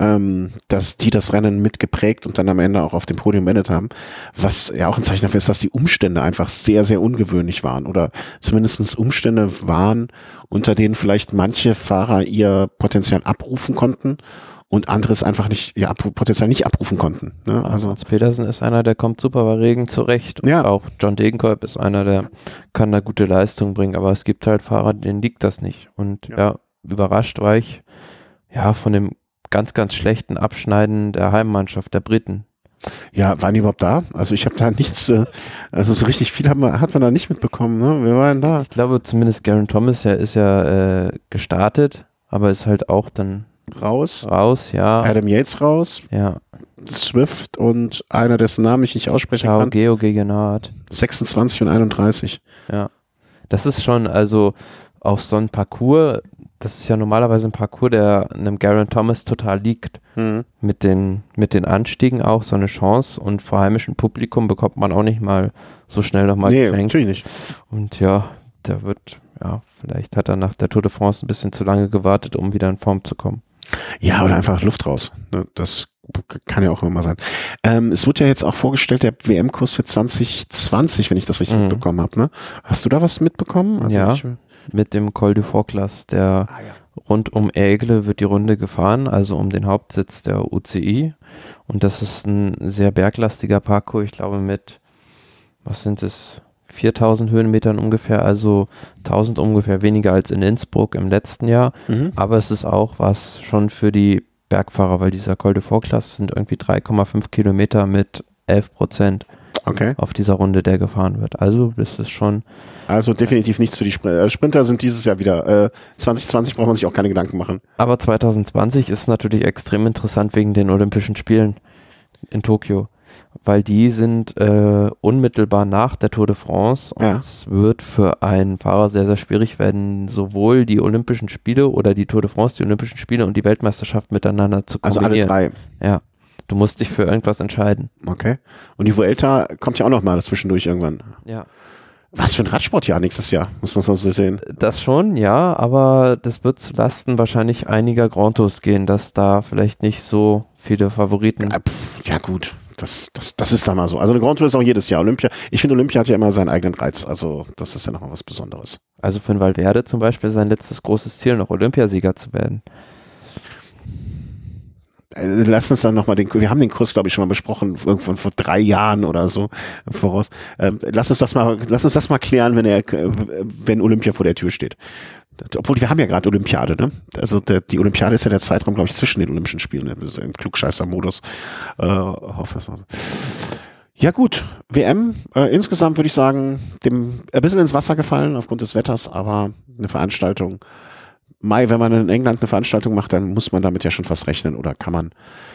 ähm, dass die das Rennen mitgeprägt und dann am Ende auch auf dem Podium beendet haben, was ja auch ein Zeichen dafür ist, dass die Umstände einfach sehr, sehr ungewöhnlich waren oder zumindestens Umstände waren, unter denen vielleicht manche Fahrer ihr Potenzial abrufen konnten und anderes einfach nicht, ja, potenziell nicht abrufen konnten. Ne? Also Mats Petersen ist einer, der kommt super bei Regen zurecht. Ja. auch John Degenkolb ist einer, der kann da gute Leistung bringen, aber es gibt halt Fahrer, denen liegt das nicht. Und ja, ja überrascht war ich ja von dem ganz, ganz schlechten Abschneiden der Heimmannschaft der Briten. Ja, waren die überhaupt da? Also ich habe da nichts, äh, also so richtig viel haben wir, hat man da nicht mitbekommen, ne? Wir waren da. Ich glaube zumindest Garen Thomas ja, ist ja äh, gestartet, aber ist halt auch dann raus. Raus, ja. Adam Yates raus. Ja. Swift und einer, dessen Namen ich nicht aussprechen Ciao, kann. Geo Gegenhardt. 26 und 31. Ja. Das ist schon, also auf so ein Parcours, das ist ja normalerweise ein Parcours, der einem Garen Thomas total liegt. Mhm. Mit, den, mit den Anstiegen auch so eine Chance und vor heimischem Publikum bekommt man auch nicht mal so schnell nochmal nee, geschenkt. natürlich nicht. Und ja, der wird, ja, vielleicht hat er nach der Tour de France ein bisschen zu lange gewartet, um wieder in Form zu kommen. Ja, oder einfach Luft raus. Ne? Das kann ja auch immer mal sein. Ähm, es wurde ja jetzt auch vorgestellt, der WM-Kurs für 2020, wenn ich das richtig mhm. mitbekommen habe. Ne? Hast du da was mitbekommen? Also ja, mit dem Col du Forclas, der ah, ja. rund um Aigle wird die Runde gefahren, also um den Hauptsitz der UCI. Und das ist ein sehr berglastiger Parcours, ich glaube mit, was sind es, 4000 Höhenmetern ungefähr, also 1000 ungefähr weniger als in Innsbruck im letzten Jahr. Mhm. Aber es ist auch was schon für die Bergfahrer, weil dieser Col de Vorklasse sind irgendwie 3,5 Kilometer mit 11 Prozent okay. auf dieser Runde, der gefahren wird. Also das ist schon. Also definitiv nichts für die Sprinter. Äh, Sprinter sind dieses Jahr wieder. Äh, 2020 braucht man sich auch keine Gedanken machen. Aber 2020 ist natürlich extrem interessant wegen den Olympischen Spielen in Tokio weil die sind äh, unmittelbar nach der Tour de France und ja. es wird für einen Fahrer sehr, sehr schwierig werden, sowohl die Olympischen Spiele oder die Tour de France, die Olympischen Spiele und die Weltmeisterschaft miteinander zu kombinieren. Also alle drei. Ja. Du musst dich für irgendwas entscheiden. Okay. Und die Vuelta kommt ja auch noch mal zwischendurch irgendwann. Ja. Was für ein Radsportjahr nächstes Jahr, muss man so sehen. Das schon, ja, aber das wird zu Lasten wahrscheinlich einiger Grand Tours gehen, dass da vielleicht nicht so viele Favoriten. Ja, pff, ja gut, das, das, das ist da mal so. Also eine Grand Tour ist auch jedes Jahr Olympia. Ich finde, Olympia hat ja immer seinen eigenen Reiz. Also das ist ja nochmal was Besonderes. Also für den Valverde zum Beispiel sein letztes großes Ziel, noch Olympiasieger zu werden. Äh, lass uns dann nochmal den, wir haben den Kurs, glaube ich, schon mal besprochen, irgendwann vor drei Jahren oder so voraus. Ähm, lass uns das mal, lass uns das mal klären, wenn er, wenn Olympia vor der Tür steht obwohl wir haben ja gerade Olympiade, ne? Also der, die Olympiade ist ja der Zeitraum, glaube ich, zwischen den Olympischen Spielen. Ne? Das ist im Klugscheißer-Modus. Äh, hoffe das mal. Ja gut, WM äh, insgesamt würde ich sagen, dem ein bisschen ins Wasser gefallen aufgrund des Wetters, aber eine Veranstaltung. Mai, wenn man in England eine Veranstaltung macht, dann muss man damit ja schon fast rechnen oder kann man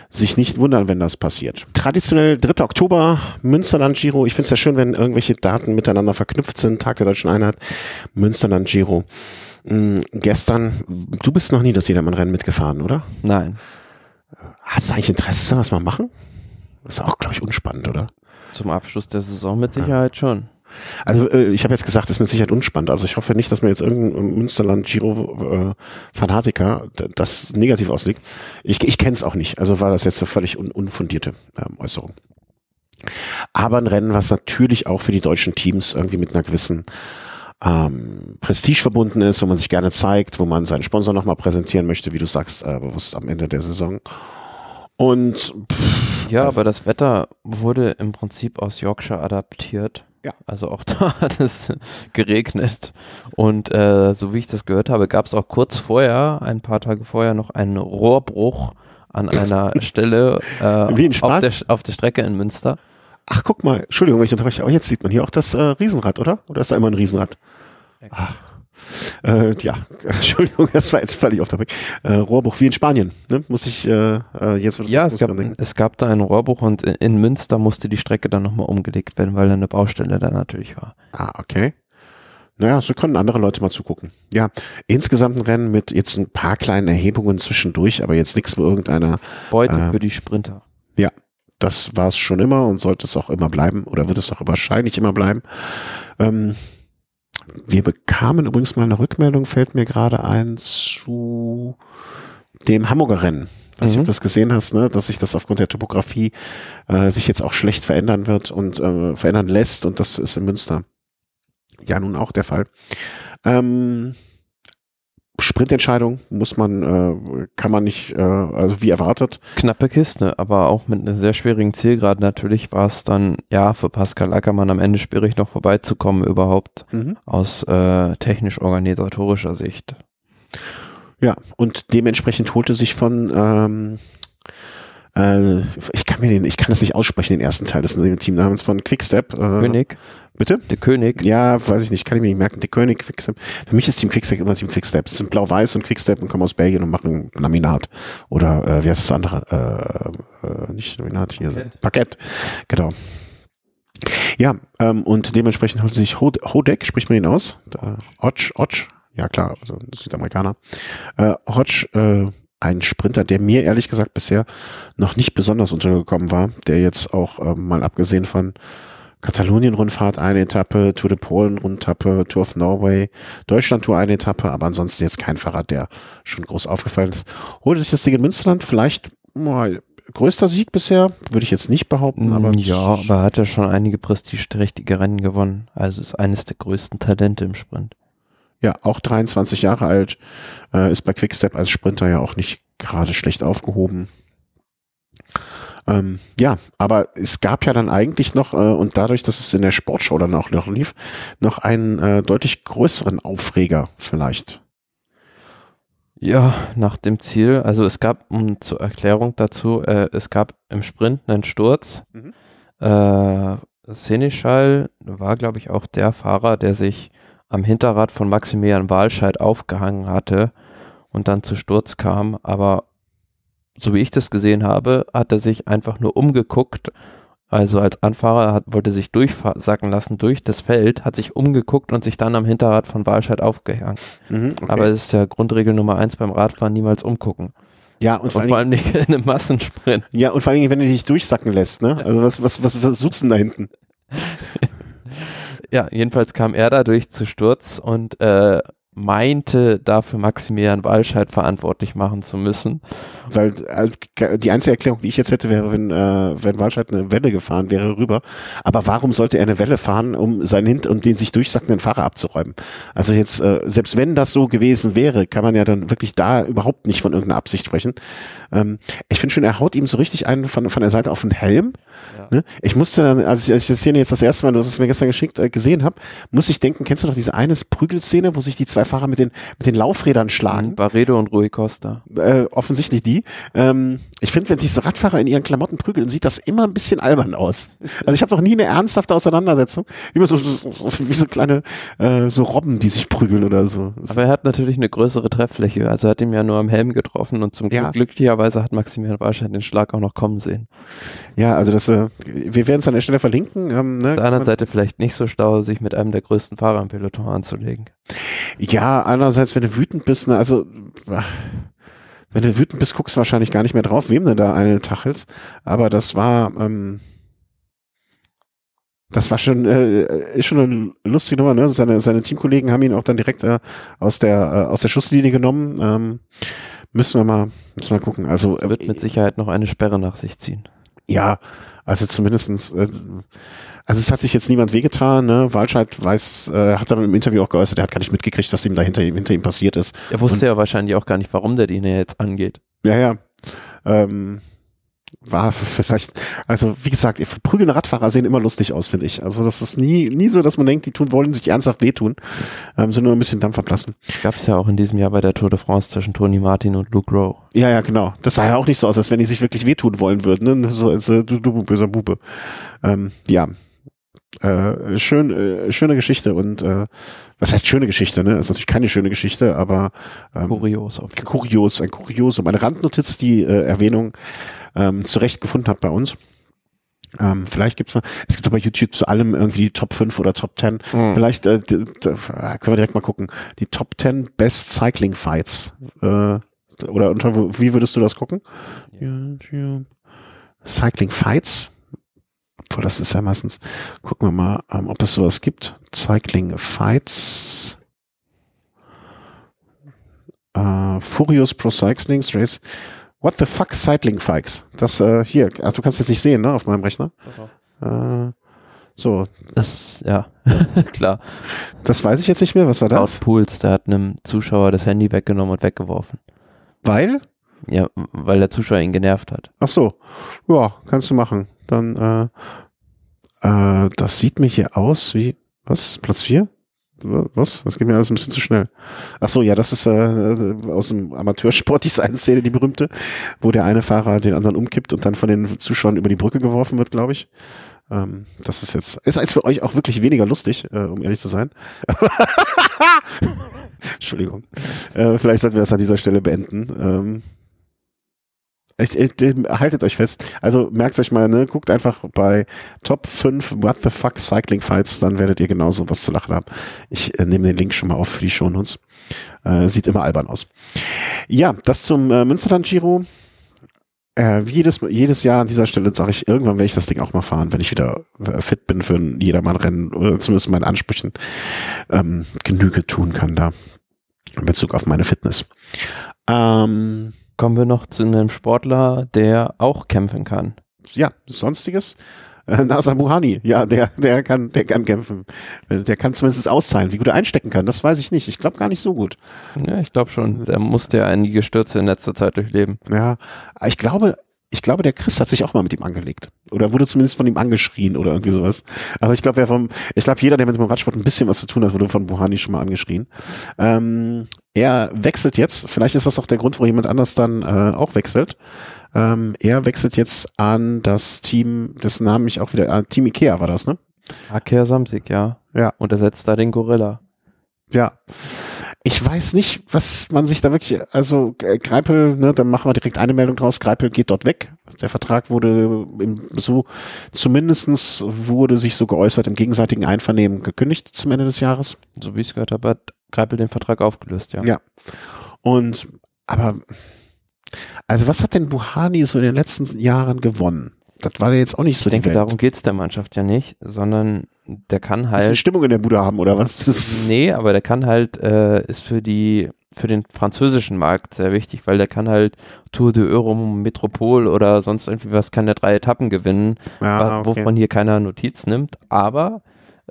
sich nicht wundern, wenn das passiert. Traditionell 3. Oktober, Münsterland Giro. Ich finde es ja schön, wenn irgendwelche Daten miteinander verknüpft sind. Tag der Deutschen Einheit, Münsterland Giro. Mh, gestern, du bist noch nie das Jedermann-Rennen mitgefahren, oder? Nein. Hast du eigentlich Interesse, was mal machen? Das ist auch, glaube ich, unspannend, oder? Zum Abschluss der Saison mit Sicherheit ja. schon. Also äh, ich habe jetzt gesagt, das ist mit Sicherheit unspannend. Also ich hoffe nicht, dass mir jetzt irgendein Münsterland Giro äh, Fanatiker das negativ auslegt. Ich, ich kenne es auch nicht. Also war das jetzt eine völlig un unfundierte ähm, Äußerung. Aber ein Rennen, was natürlich auch für die deutschen Teams irgendwie mit einer gewissen ähm, Prestige verbunden ist, wo man sich gerne zeigt, wo man seinen Sponsor nochmal präsentieren möchte, wie du sagst, äh, bewusst am Ende der Saison. Und pff, ja, also, aber das Wetter wurde im Prinzip aus Yorkshire adaptiert. Ja. Also auch da hat es geregnet. Und äh, so wie ich das gehört habe, gab es auch kurz vorher, ein paar Tage vorher, noch einen Rohrbruch an einer Stelle äh, auf, der, auf der Strecke in Münster. Ach, guck mal, Entschuldigung, wenn ich unterbreche, aber jetzt sieht man hier auch das äh, Riesenrad, oder? Oder ist da immer ein Riesenrad? Ah. Äh, ja, Entschuldigung, das war jetzt völlig auf der Weg. Äh, Rohrbruch wie in Spanien, ne? Muss ich äh, äh jetzt wird Ja, es gab, es gab da einen Rohrbruch und in, in Münster musste die Strecke dann nochmal umgelegt werden, weil da eine Baustelle da natürlich war. Ah, okay. Naja, so können andere Leute mal zugucken. Ja, insgesamt ein Rennen mit jetzt ein paar kleinen Erhebungen zwischendurch, aber jetzt nichts mit irgendeiner. Beute äh, für die Sprinter. Ja, das war es schon immer und sollte es auch immer bleiben oder wird es auch wahrscheinlich immer bleiben. Ähm, wir bekamen übrigens mal eine Rückmeldung, fällt mir gerade ein, zu dem Hamburger Rennen. Also mhm. ob du das gesehen hast, ne, dass sich das aufgrund der Topografie äh, sich jetzt auch schlecht verändern wird und äh, verändern lässt und das ist in Münster ja nun auch der Fall. Ähm, Sprintentscheidung muss man, äh, kann man nicht, äh, also wie erwartet. Knappe Kiste, aber auch mit einem sehr schwierigen Zielgrad. Natürlich war es dann, ja, für Pascal Ackermann am Ende schwierig noch vorbeizukommen überhaupt mhm. aus äh, technisch-organisatorischer Sicht. Ja, und dementsprechend holte sich von ähm, äh, ich kann mir den, ich kann das nicht aussprechen, den ersten Teil des Team namens von Quickstep. Äh, König. Bitte? Der König. Ja, weiß ich nicht, kann ich mir nicht merken. Der König, Quickstep. Für mich ist Team Quickstep immer Team Quickstep. Es sind blau-weiß und Quickstep und kommen aus Belgien und machen Laminat. Oder äh, wie heißt das andere? Äh, äh, nicht Laminat, hier. Parkett. Parkett. Genau. Ja, ähm, und dementsprechend holt sich Hodek, spricht man ihn aus? Hodge, Hodge, ja klar, also Südamerikaner. Äh, Hodge, äh, ein Sprinter, der mir ehrlich gesagt bisher noch nicht besonders untergekommen war, der jetzt auch äh, mal abgesehen von Katalonien-Rundfahrt eine Etappe, Tour de Polen-Rundtappe, Tour of Norway, Deutschland-Tour eine Etappe, aber ansonsten jetzt kein Fahrrad, der schon groß aufgefallen ist. Holte sich das Ding in Münsterland, vielleicht mal größter Sieg bisher, würde ich jetzt nicht behaupten, aber. Ja, aber hat er schon einige prestigeträchtige Rennen gewonnen. Also ist eines der größten Talente im Sprint ja auch 23 Jahre alt, äh, ist bei Quickstep als Sprinter ja auch nicht gerade schlecht aufgehoben. Ähm, ja, aber es gab ja dann eigentlich noch, äh, und dadurch, dass es in der Sportshow dann auch noch lief, noch einen äh, deutlich größeren Aufreger vielleicht. Ja, nach dem Ziel, also es gab, um zur Erklärung dazu, äh, es gab im Sprint einen Sturz. Mhm. Äh, Seneschall war, glaube ich, auch der Fahrer, der sich am Hinterrad von Maximilian Walscheid aufgehangen hatte und dann zu Sturz kam. Aber so wie ich das gesehen habe, hat er sich einfach nur umgeguckt. Also als Anfahrer hat, wollte sich durchsacken lassen durch das Feld, hat sich umgeguckt und sich dann am Hinterrad von Walscheid aufgehangen. Mhm, okay. Aber es ist ja Grundregel Nummer eins beim Radfahren, niemals umgucken. Ja, und, und vor, vor allem nicht in einem Massensprint. Ja, und vor allem, wenn du dich durchsacken lässt, ne? Also was, was, was, was suchst du denn da hinten? Ja, jedenfalls kam er dadurch zu Sturz und äh, meinte, dafür Maximilian Walscheid verantwortlich machen zu müssen. Weil äh, die einzige Erklärung, die ich jetzt hätte, wäre, wenn, äh, wenn Walscheid eine Welle gefahren wäre rüber. Aber warum sollte er eine Welle fahren, um seinen Hint und den sich durchsackenden Fahrer abzuräumen? Also jetzt, äh, selbst wenn das so gewesen wäre, kann man ja dann wirklich da überhaupt nicht von irgendeiner Absicht sprechen. Ähm, ich finde schon, er haut ihm so richtig einen von, von der Seite auf den Helm. Ja. Ne? Ich musste dann, als ich, als ich das Szene jetzt das erste Mal, du hast es mir gestern geschickt, äh, gesehen habe, muss ich denken, kennst du noch diese eine Prügelszene, wo sich die zwei Fahrer mit den, mit den Laufrädern schlagen? Mhm, Barredo und Rui Costa. Äh, offensichtlich die. Ähm, ich finde, wenn sich so Radfahrer in ihren Klamotten prügeln, sieht das immer ein bisschen albern aus. Also ich habe noch nie eine ernsthafte Auseinandersetzung. Immer so, so, wie so kleine äh, so Robben, die sich prügeln oder so. Aber er hat natürlich eine größere Trefffläche. Also er hat ihm ja nur am Helm getroffen und zum ja. Glück glücklicherweise hat Maximilian Walscheid den Schlag auch noch kommen sehen. Ja, also das, äh, wir werden es an der Stelle verlinken. Ähm, ne? Auf der anderen Seite vielleicht nicht so schlau, sich mit einem der größten Fahrer im Peloton anzulegen. Ja, andererseits, wenn du wütend bist, ne, also wenn du wütend bist, guckst du wahrscheinlich gar nicht mehr drauf, wem du da eine tachelst. Aber das war, ähm, das war schon, äh, ist schon eine lustige Nummer, ne? Seine, seine Teamkollegen haben ihn auch dann direkt äh, aus der äh, aus der Schusslinie genommen. Ähm, müssen wir mal, müssen wir mal gucken. Also es wird mit Sicherheit noch eine Sperre nach sich ziehen. Ja, also zumindestens, äh, also es hat sich jetzt niemand wehgetan, ne? Walscheid weiß, äh, hat dann im Interview auch geäußert, er hat gar nicht mitgekriegt, was ihm da hinter ihm, hinter ihm passiert ist. Er wusste Und, ja wahrscheinlich auch gar nicht, warum der ihn jetzt angeht. Ja, ja. Ähm, war vielleicht, also wie gesagt, verprügelnde Radfahrer sehen immer lustig aus, finde ich. Also das ist nie, nie so, dass man denkt, die tun wollen sich ernsthaft wehtun, ähm, sind nur ein bisschen Dampf ablassen. Gab es ja auch in diesem Jahr bei der Tour de France zwischen Tony Martin und Luke Rowe. Ja, ja, genau. Das sah ja auch nicht so aus, als wenn die sich wirklich wehtun wollen würden. Ne? So äh, du, du böser Bube. Ähm, ja, äh, schön, äh, schöne Geschichte und äh, was heißt schöne Geschichte, ne? Ist natürlich keine schöne Geschichte, aber ähm, kurios, kurios, ein Kuriosum. Eine Randnotiz, die äh, Erwähnung ähm, zurecht gefunden hat bei uns. Ähm, vielleicht gibt's noch, es gibt bei YouTube zu allem irgendwie die Top 5 oder Top 10. Mhm. Vielleicht äh, können wir direkt mal gucken. Die Top 10 Best Cycling Fights. Äh, oder unter, wie würdest du das gucken? YouTube. Cycling Fights. Obwohl, das ist ja meistens, gucken wir mal, ähm, ob es sowas gibt. Cycling Fights. Äh, Furious Pro Cycling Race. What the fuck Cycling Fights? Das äh, hier, also du kannst jetzt nicht sehen, ne, auf meinem Rechner. Äh, so. Das, ja, klar. Das weiß ich jetzt nicht mehr. Was war das? Pools, der hat einem Zuschauer das Handy weggenommen und weggeworfen. Weil? Ja, weil der Zuschauer ihn genervt hat. Ach so. Ja, kannst du machen. Dann, äh, äh, das sieht mir hier aus wie, was? Platz 4? Was? Das geht mir alles ein bisschen zu schnell. Ach so, ja, das ist äh, aus dem Amateursport die eine Szene, die berühmte, wo der eine Fahrer den anderen umkippt und dann von den Zuschauern über die Brücke geworfen wird, glaube ich. Ähm, das ist jetzt, ist jetzt für euch auch wirklich weniger lustig, äh, um ehrlich zu sein. Entschuldigung. Äh, vielleicht sollten wir das an dieser Stelle beenden. Ähm, ich, ich, haltet euch fest. Also merkt euch mal, ne, guckt einfach bei Top 5 What the fuck Cycling Fights, dann werdet ihr genauso was zu lachen haben. Ich äh, nehme den Link schon mal auf für die Shownotes. Äh, sieht immer albern aus. Ja, das zum äh, Münsterland Giro. Äh, jedes, jedes Jahr an dieser Stelle sage ich, irgendwann werde ich das Ding auch mal fahren, wenn ich wieder äh, fit bin für ein Jedermann-Rennen oder zumindest meinen Ansprüchen ähm, Genüge tun kann da in Bezug auf meine Fitness. Ähm, Kommen wir noch zu einem Sportler, der auch kämpfen kann. Ja, sonstiges. Äh, Nasa Buhani, ja, der, der kann, der kann kämpfen. Äh, der kann zumindest auszahlen. Wie gut er einstecken kann, das weiß ich nicht. Ich glaube gar nicht so gut. Ja, ich glaube schon. Der musste ja einige Stürze in letzter Zeit durchleben. Ja, ich glaube, ich glaube, der Chris hat sich auch mal mit ihm angelegt. Oder wurde zumindest von ihm angeschrien oder irgendwie sowas. Aber ich glaube, wer vom, ich glaube, jeder, der mit dem Radsport ein bisschen was zu tun hat, wurde von Buhani schon mal angeschrien. Ähm, er wechselt jetzt, vielleicht ist das auch der Grund, wo jemand anders dann äh, auch wechselt. Ähm, er wechselt jetzt an das Team, das Namen ich auch wieder, äh, Team Ikea war das, ne? Ikea Samsig, ja. Ja. Und er setzt da den Gorilla. Ja. Ich weiß nicht, was man sich da wirklich, also äh, Greipel, ne, dann machen wir direkt eine Meldung draus, Greipel geht dort weg. Der Vertrag wurde im, so, zumindestens wurde sich so geäußert im gegenseitigen Einvernehmen gekündigt zum Ende des Jahres. So wie ich es gehört habe, hat Greipel den Vertrag aufgelöst, ja. Ja. Und, aber, also was hat denn Buhani so in den letzten Jahren gewonnen? Das war ja jetzt auch nicht so Ich denke, darum geht es der Mannschaft ja nicht, sondern der kann halt. Ist Stimmung in der Bude haben oder was? Nee, aber der kann halt, äh, ist für die, für den französischen Markt sehr wichtig, weil der kann halt Tour de Eurum, Metropol oder sonst irgendwie was, kann der drei Etappen gewinnen, ja, okay. wovon hier keiner Notiz nimmt, aber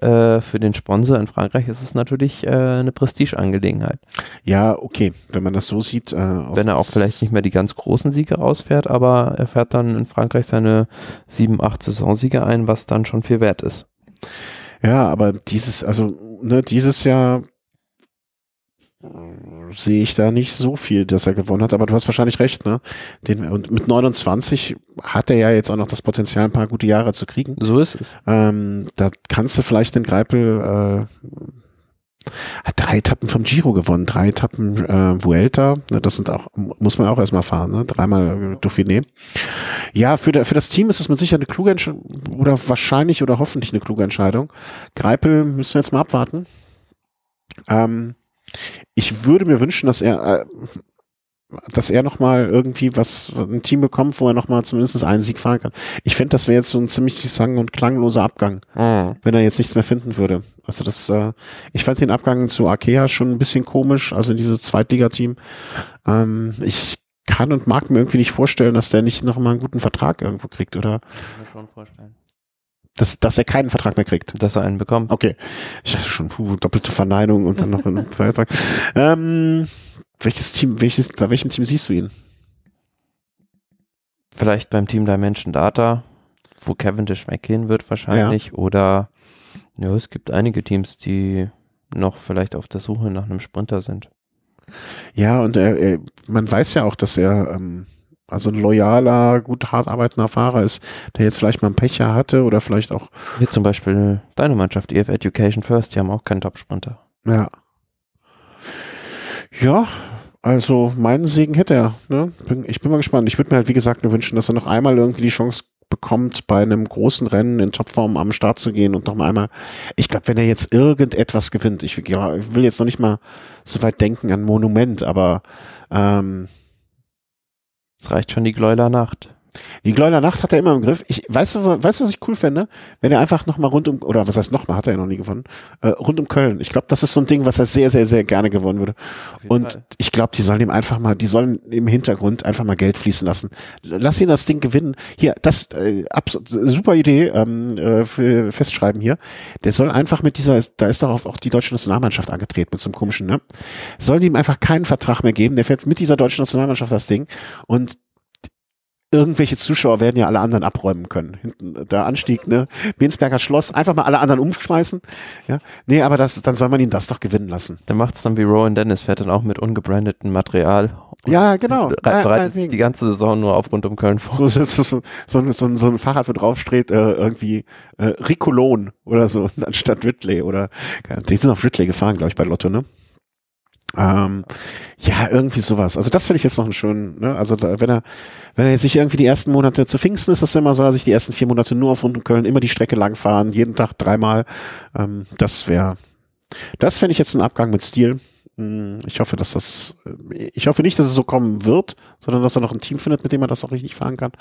äh, für den Sponsor in Frankreich ist es natürlich äh, eine Prestigeangelegenheit. Ja, okay, wenn man das so sieht. Äh, wenn er auch vielleicht nicht mehr die ganz großen Siege rausfährt, aber er fährt dann in Frankreich seine sieben, acht Saisonsiege ein, was dann schon viel wert ist. Ja, aber dieses, also ne, dieses Jahr sehe ich da nicht so viel, dass er gewonnen hat, aber du hast wahrscheinlich recht, ne? Den, und mit 29 hat er ja jetzt auch noch das Potenzial, ein paar gute Jahre zu kriegen. So ist es. Ähm, da kannst du vielleicht den Greipel äh, hat drei Etappen vom Giro gewonnen, drei Etappen äh, Vuelta, ne, das sind auch, muss man auch erstmal fahren, ne? dreimal äh, Dauphiné. Ja, für, der, für das Team ist es mit Sicherheit eine kluge Entscheidung, oder wahrscheinlich oder hoffentlich eine kluge Entscheidung. Greipel müssen wir jetzt mal abwarten. Ähm, ich würde mir wünschen, dass er, äh, dass er nochmal irgendwie was, ein Team bekommt, wo er nochmal zumindest einen Sieg fahren kann. Ich finde, das wäre jetzt so ein ziemlich sang- und klangloser Abgang, mhm. wenn er jetzt nichts mehr finden würde. Also das, äh, ich fand den Abgang zu Arkea schon ein bisschen komisch, also dieses Zweitligateam. Ähm, ich kann und mag mir irgendwie nicht vorstellen, dass der nicht nochmal einen guten Vertrag irgendwo kriegt, oder? Kann ich mir schon vorstellen. Dass, dass er keinen Vertrag mehr kriegt. Dass er einen bekommt. Okay. Ich hatte schon puh, doppelte Verneinung und dann noch einen Vertrag. Ähm, welches Team, welches, bei welchem Team siehst du ihn? Vielleicht beim Team Dimension Data, wo Cavendish weggehen wird wahrscheinlich. Ja. Oder ja, es gibt einige Teams, die noch vielleicht auf der Suche nach einem Sprinter sind. Ja, und er, er, man weiß ja auch, dass er ähm, also ein loyaler, gut hart arbeitender Fahrer ist, der jetzt vielleicht mal ein Pecher hatte oder vielleicht auch. Wie zum Beispiel deine Mannschaft, EF Education First, die haben auch keinen Top-Sprinter. Ja. Ja, also meinen Segen hätte er. Ne? Bin, ich bin mal gespannt. Ich würde mir halt, wie gesagt, nur wünschen, dass er noch einmal irgendwie die Chance bekommt, bei einem großen Rennen in Topform am Start zu gehen und noch mal einmal. Ich glaube, wenn er jetzt irgendetwas gewinnt, ich ja, ich will jetzt noch nicht mal so weit denken an Monument, aber ähm, es reicht schon die Gläuler Nacht. Die Gläuler Nacht hat er immer im Griff. Ich, weißt du, weißt du, was ich cool fände? Wenn er einfach nochmal rund um, oder was heißt nochmal, hat er ja noch nie gewonnen, äh, rund um Köln. Ich glaube, das ist so ein Ding, was er sehr, sehr, sehr gerne gewonnen würde. Und Fall. ich glaube, die sollen ihm einfach mal, die sollen im Hintergrund einfach mal Geld fließen lassen. Lass ihn das Ding gewinnen. Hier, das, äh, super Idee, ähm, äh, für festschreiben hier. Der soll einfach mit dieser, da ist doch auch die deutsche Nationalmannschaft angetreten mit so einem komischen, ne? Sollen ihm einfach keinen Vertrag mehr geben. Der fährt mit dieser deutschen Nationalmannschaft das Ding und irgendwelche Zuschauer werden ja alle anderen abräumen können. Hinten der Anstieg, ne? Bensberger Schloss, einfach mal alle anderen umschmeißen. Ja. Nee, aber das, dann soll man ihn das doch gewinnen lassen. Der macht's dann wie Rowan Dennis, fährt dann auch mit ungebrandetem Material. Ja, genau. Bereitet sich die ganze Saison nur auf rund um Köln vor. So, so, so, so, so, so ein Fahrrad, wo draufsteht, äh, irgendwie äh, Ricolon oder so, anstatt Ridley oder die sind auf Ridley gefahren, glaube ich, bei Lotto, ne? Ähm, ja, irgendwie sowas. Also das finde ich jetzt noch einen schönen, ne? Also da, wenn er, wenn er sich irgendwie die ersten Monate zu Pfingsten ist das immer, soll er sich die ersten vier Monate nur auf Rund um Köln immer die Strecke lang fahren, jeden Tag dreimal. Ähm, das wäre, das fände ich jetzt ein Abgang mit Stil. Hm, ich hoffe, dass das, ich hoffe nicht, dass es so kommen wird, sondern dass er noch ein Team findet, mit dem er das auch richtig fahren kann.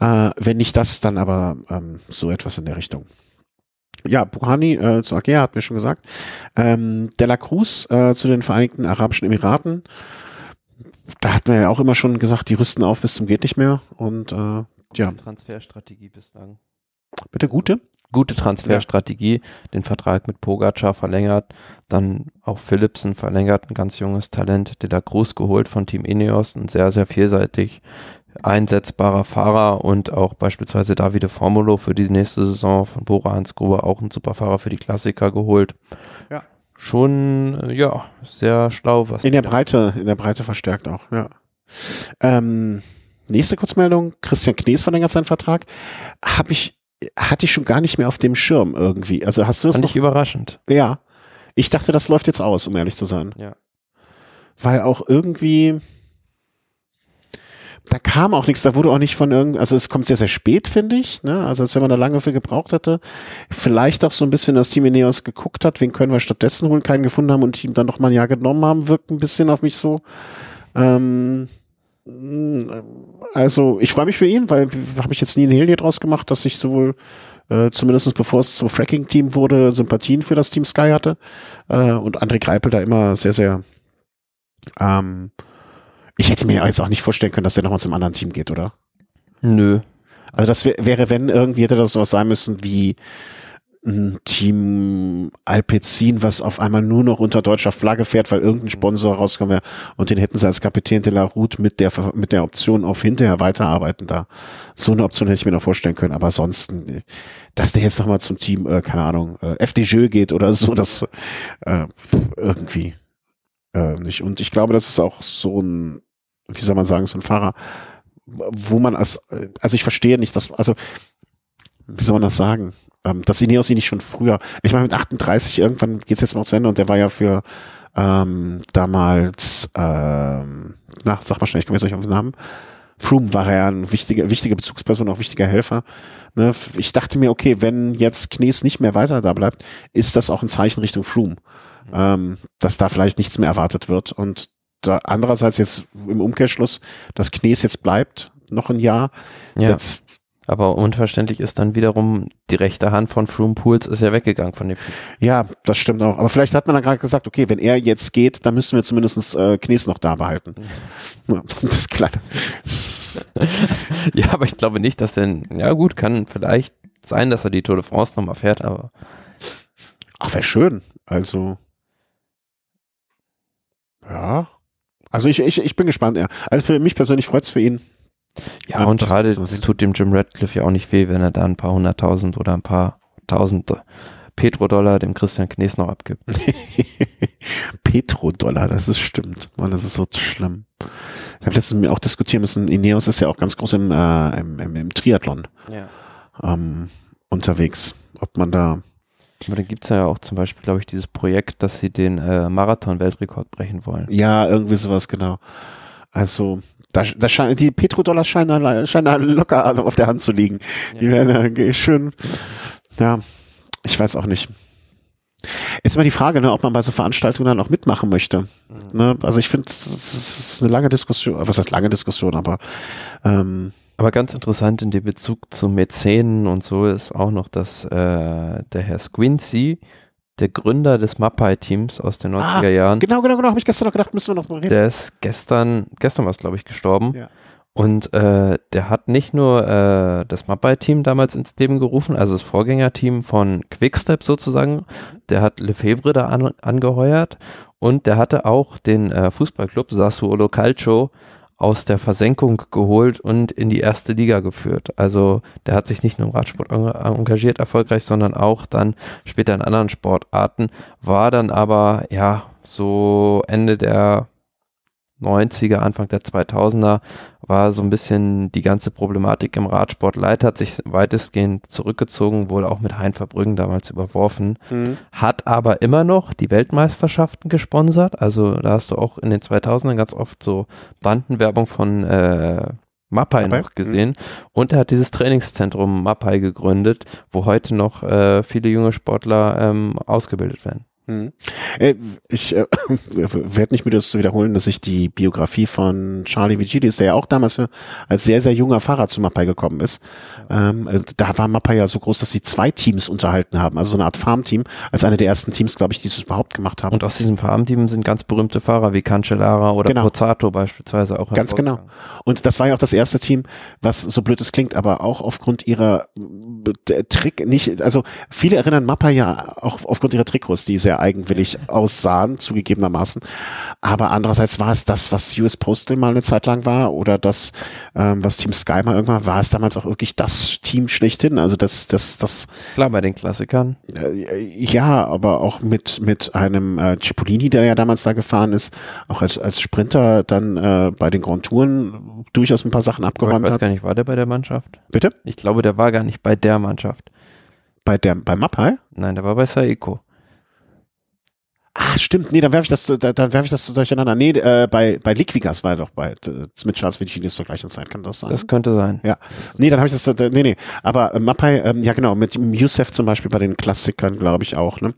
Äh, wenn nicht das, dann aber ähm, so etwas in der Richtung ja, Buhani äh, zu Agea hat mir schon gesagt. Ähm, De La Cruz äh, zu den Vereinigten Arabischen Emiraten. Da hat man ja auch immer schon gesagt, die rüsten auf bis zum geht nicht mehr. Und äh, ja. Transferstrategie bislang. Bitte gute? Gute Transferstrategie, ja. den Vertrag mit Pogacar verlängert, dann auch Philipsen verlängert, ein ganz junges Talent, De La Cruz geholt von Team Ineos, ein sehr, sehr vielseitig einsetzbarer Fahrer und auch beispielsweise Davide Formulo für die nächste Saison von Bora Hansgrohe auch ein super Fahrer für die Klassiker geholt. Ja. Schon, äh, ja, sehr schlau. Was in der Breite, in der Breite verstärkt auch, ja. Ähm, nächste Kurzmeldung, Christian Knees verlängert seinen Vertrag. Habe ich, hatte ich schon gar nicht mehr auf dem Schirm irgendwie. Also hast du das Fand noch? ich überraschend. Ja. Ich dachte, das läuft jetzt aus, um ehrlich zu sein. Ja. Weil auch irgendwie, da kam auch nichts, da wurde auch nicht von irgend, also es kommt sehr, sehr spät, finde ich, ne? Also als wenn man da lange für gebraucht hätte. Vielleicht auch so ein bisschen das Team Ineos geguckt hat, wen können wir stattdessen holen, keinen gefunden haben und ihm dann noch mal ein Jahr genommen haben, wirkt ein bisschen auf mich so. Ähm, also ich freue mich für ihn, weil habe ich jetzt nie ein Hehl hier draus gemacht, dass ich sowohl äh, zumindest bevor es zum Fracking-Team wurde, Sympathien für das Team Sky hatte äh, und André Greipel da immer sehr, sehr ähm, ich hätte mir jetzt auch nicht vorstellen können, dass der nochmal zum anderen Team geht, oder? Nö. Also das wäre, wenn irgendwie hätte das sowas sein müssen wie ein Team Alpecin, was auf einmal nur noch unter deutscher Flagge fährt, weil irgendein Sponsor rauskommt wäre und den hätten sie als Kapitän de la Route mit der mit der Option auf hinterher weiterarbeiten da. So eine Option hätte ich mir noch vorstellen können, aber ansonsten, dass der jetzt nochmal zum Team, äh, keine Ahnung, äh, FDJ geht oder so, das äh, irgendwie äh, nicht. Und ich glaube, das ist auch so ein wie soll man sagen, so ein Fahrer, wo man als, also ich verstehe nicht, dass, also, wie soll man das sagen? Ähm, dass Ineos ihn nicht schon früher, ich meine mit 38 irgendwann geht's jetzt mal zu Ende und der war ja für ähm, damals, ähm, na, sag mal schnell, ich komme jetzt nicht auf den Namen. Froome war ja ein wichtiger, wichtige Bezugsperson, auch wichtiger Helfer. Ne? Ich dachte mir, okay, wenn jetzt Knies nicht mehr weiter da bleibt, ist das auch ein Zeichen Richtung Froome, mhm. ähm, dass da vielleicht nichts mehr erwartet wird. Und da andererseits jetzt im Umkehrschluss, dass Knies jetzt bleibt, noch ein Jahr, ja. setzt aber unverständlich ist dann wiederum, die rechte Hand von Froome Pools ist ja weggegangen von dem. Ja, das stimmt auch. Aber vielleicht hat man dann gerade gesagt, okay, wenn er jetzt geht, dann müssen wir zumindest äh, Knies noch da behalten. Ja, das kleine. ja, aber ich glaube nicht, dass denn, ja gut, kann vielleicht sein, dass er die Tour de France nochmal fährt, aber. Ach, wäre schön. Also. Ja, also ich, ich, ich bin gespannt, ja. Also für mich persönlich freut es für ihn. Ja, und gerade es tut dem Jim Radcliffe ja auch nicht weh, wenn er da ein paar hunderttausend oder ein paar tausend Petrodollar dem Christian Knies noch abgibt. Petrodollar, das ist stimmt. Mann, das ist so schlimm. Ich habe letztens auch diskutieren müssen, Ineos ist ja auch ganz groß im, äh, im, im, im Triathlon ja. ähm, unterwegs. Ob man da aber dann gibt es ja auch zum Beispiel, glaube ich, dieses Projekt, dass sie den äh, Marathon-Weltrekord brechen wollen. Ja, irgendwie sowas, genau. Also, da, da schein, die Petrodollars scheinen, scheinen locker auf der Hand zu liegen. Ja. Die werden äh, schön, ja, ich weiß auch nicht. Ist immer die Frage, ne, ob man bei so Veranstaltungen dann auch mitmachen möchte. Mhm. Ne? Also ich finde, es ist eine lange Diskussion, was heißt lange Diskussion, aber ähm, Aber ganz interessant in dem Bezug zu Mäzenen und so ist auch noch, dass äh, der Herr Squincy, der Gründer des Mapai-Teams aus den 90er ah, Jahren. Genau, genau, genau, habe ich gestern noch gedacht, müssen wir noch mal reden. Der ist gestern, gestern war es, glaube ich, gestorben. Ja. Und äh, der hat nicht nur äh, das Mapai-Team damals ins Leben gerufen, also das Vorgängerteam von Quickstep sozusagen, der hat Lefebvre da an, angeheuert und der hatte auch den äh, Fußballclub Sassuolo Calcio aus der Versenkung geholt und in die erste Liga geführt. Also der hat sich nicht nur im Radsport engagiert erfolgreich, sondern auch dann später in anderen Sportarten, war dann aber ja so Ende der 90er, Anfang der 2000er war so ein bisschen die ganze Problematik im Radsport. Leit hat sich weitestgehend zurückgezogen, wurde auch mit Hein Verbrüggen damals überworfen, mhm. hat aber immer noch die Weltmeisterschaften gesponsert. Also da hast du auch in den 2000ern ganz oft so Bandenwerbung von äh, Mapai, noch gesehen. Mhm. Und er hat dieses Trainingszentrum Mapai gegründet, wo heute noch äh, viele junge Sportler ähm, ausgebildet werden. Hm. Äh, ich äh, werde nicht müde, das zu wiederholen, dass ich die Biografie von Charlie Vigilis, der ja auch damals für, als sehr, sehr junger Fahrer zu Mapai gekommen ist, ähm, also da war Mapai ja so groß, dass sie zwei Teams unterhalten haben, also so eine Art Farmteam, als eine der ersten Teams, glaube ich, die es überhaupt gemacht haben. Und aus diesem Farmteam sind ganz berühmte Fahrer wie Cancellara oder genau. Pozzato beispielsweise auch. Ganz genau. Und das war ja auch das erste Team, was so blöd es klingt, aber auch aufgrund ihrer äh, Trick, nicht, also viele erinnern Mappa ja auch aufgrund ihrer Trikots, die sehr eigenwillig aussahen, zugegebenermaßen. Aber andererseits war es das, was US Postal mal eine Zeit lang war oder das, ähm, was Team Sky mal irgendwann war, es damals auch wirklich das Team schlechthin. Also das, das, das. Klar, bei den Klassikern. Äh, ja, aber auch mit, mit einem äh, Cipollini, der ja damals da gefahren ist, auch als, als Sprinter dann äh, bei den Grand Touren durchaus ein paar Sachen abgeräumt hat. Ich weiß gar nicht, war der bei der Mannschaft? Bitte? Ich glaube, der war gar nicht bei der Mannschaft. Bei der, bei Mapai? Nein, der war bei Saiko. Ah, stimmt, nee, dann werfe ich das, da, dann werfe ich das durcheinander. Nee, äh, bei, bei Liquigas war er doch bei äh, mit Charles Virginis zur gleichen Zeit, kann das sein? Das könnte sein. Ja. Nee, dann habe ich das, äh, nee, nee. Aber äh, Mapai, ähm, ja genau, mit Youssef zum Beispiel bei den Klassikern, glaube ich auch, ne?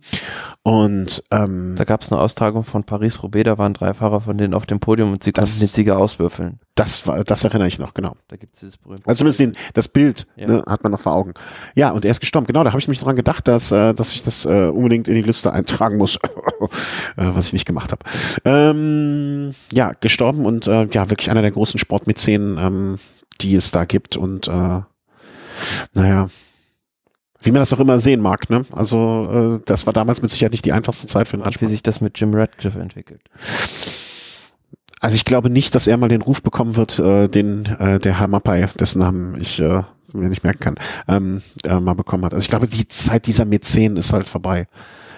Und ähm, da gab es eine Austragung von Paris-Roubaix, da waren drei Fahrer von denen auf dem Podium und sie konnten den Sieger auswürfeln. Das war, das erinnere ich noch, genau. Da gibt es dieses berühmte. Also zumindest den, das Bild ja. ne, hat man noch vor Augen. Ja, und er ist gestorben. Genau, da habe ich mich dran gedacht, dass, äh, dass ich das äh, unbedingt in die Liste eintragen muss, äh, was ich nicht gemacht habe. Ähm, ja, gestorben und äh, ja, wirklich einer der großen Sportmäzenen, ähm, die es da gibt. Und äh, naja, wie man das auch immer sehen mag, ne? Also äh, das war damals mit Sicherheit nicht die einfachste Zeit für den Radsport. Wie sich das mit Jim Radcliffe entwickelt. Also ich glaube nicht, dass er mal den Ruf bekommen wird, äh, den äh, der Herr Mappai, dessen Namen ich äh, mir nicht merken kann, ähm, äh, mal bekommen hat. Also ich glaube, die Zeit dieser Mäzen ist halt vorbei.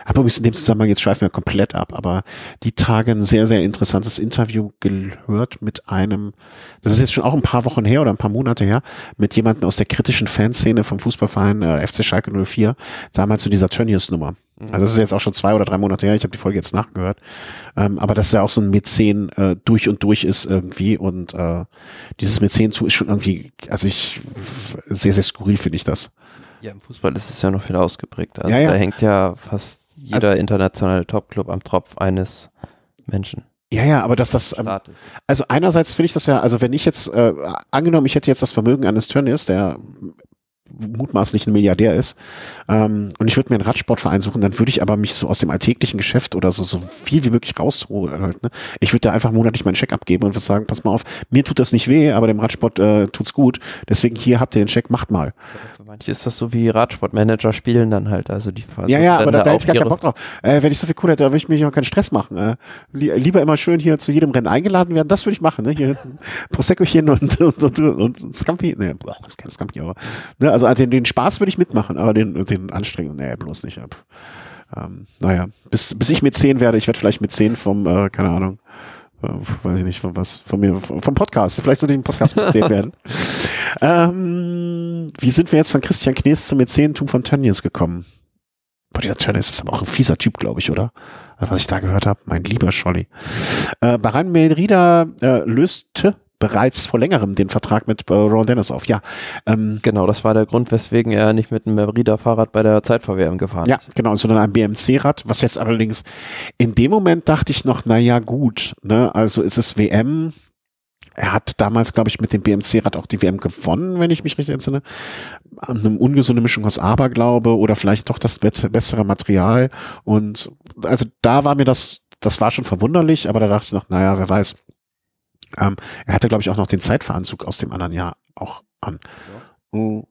Habe übrigens in dem Zusammenhang, jetzt schweifen wir komplett ab, aber die Tage ein sehr, sehr interessantes Interview gehört mit einem, das ist jetzt schon auch ein paar Wochen her oder ein paar Monate her, mit jemandem aus der kritischen Fanszene vom Fußballverein äh, FC Schalke 04, damals zu dieser Tönnies-Nummer. Also das ist jetzt auch schon zwei oder drei Monate her, ich habe die Folge jetzt nachgehört. Ähm, aber dass er auch so ein Mäzen äh, durch und durch ist irgendwie und äh, dieses Mäzen zu ist schon irgendwie, also ich sehr, sehr skurril finde ich das. Ja, im Fußball ist es ja noch viel ausgeprägt. Also ja, ja. da hängt ja fast jeder also, internationale Topclub am Tropf eines Menschen. Ja, ja, aber dass das, ähm, also einerseits finde ich das ja, also wenn ich jetzt, äh, angenommen, ich hätte jetzt das Vermögen eines Turniers, der mutmaßlich ein Milliardär ist, ähm, und ich würde mir einen Radsportverein suchen, dann würde ich aber mich so aus dem alltäglichen Geschäft oder so, so viel wie möglich rausholen. Halt, ne? Ich würde da einfach monatlich meinen Check abgeben und würde sagen, pass mal auf, mir tut das nicht weh, aber dem Radsport äh, tut's gut. Deswegen hier habt ihr den Check, macht mal. Manche ist das so wie Radsportmanager spielen dann halt, also die Ja, ja, aber da, da hätte ich gar keinen Bock drauf. Äh, wenn ich so viel cool hätte, dann würde ich mich auch keinen Stress machen. Äh, lieber immer schön hier zu jedem Rennen eingeladen werden, das würde ich machen. Ne? Hier Proseccochen und, und, und, und Scampi, ne, das ist kein Scampi, aber ne, also den, den Spaß würde ich mitmachen, aber den, den anstrengenden, nee, bloß nicht. Ähm, naja, bis, bis ich mit zehn werde, ich werde vielleicht mit zehn vom, äh, keine Ahnung, äh, weiß ich nicht, von was, von mir, vom Podcast, vielleicht so den Podcast mit zehn werden. Ähm, wie sind wir jetzt von Christian Knees zum Mäzenentum von Tönnies gekommen? Boah, dieser Tönnies ist aber auch ein fieser Typ, glaube ich, oder? Was ich da gehört habe, mein lieber Scholli. Äh, Baran Merida äh, löste bereits vor längerem den Vertrag mit äh, Ron Dennis auf. Ja, ähm, genau, das war der Grund, weswegen er nicht mit einem Merida-Fahrrad bei der Zeitverwehrung gefahren Ja, genau, sondern ein BMC-Rad, was jetzt allerdings in dem Moment dachte ich noch, naja, gut, ne, also ist es WM, er hat damals, glaube ich, mit dem BMC-Rad auch die WM gewonnen, wenn ich mich richtig entsinne. An einem ungesunde Mischung aus Aberglaube oder vielleicht doch das bessere Material. Und also da war mir das, das war schon verwunderlich, aber da dachte ich noch, naja, wer weiß. Ähm, er hatte, glaube ich, auch noch den Zeitveranzug aus dem anderen Jahr auch an. Ja.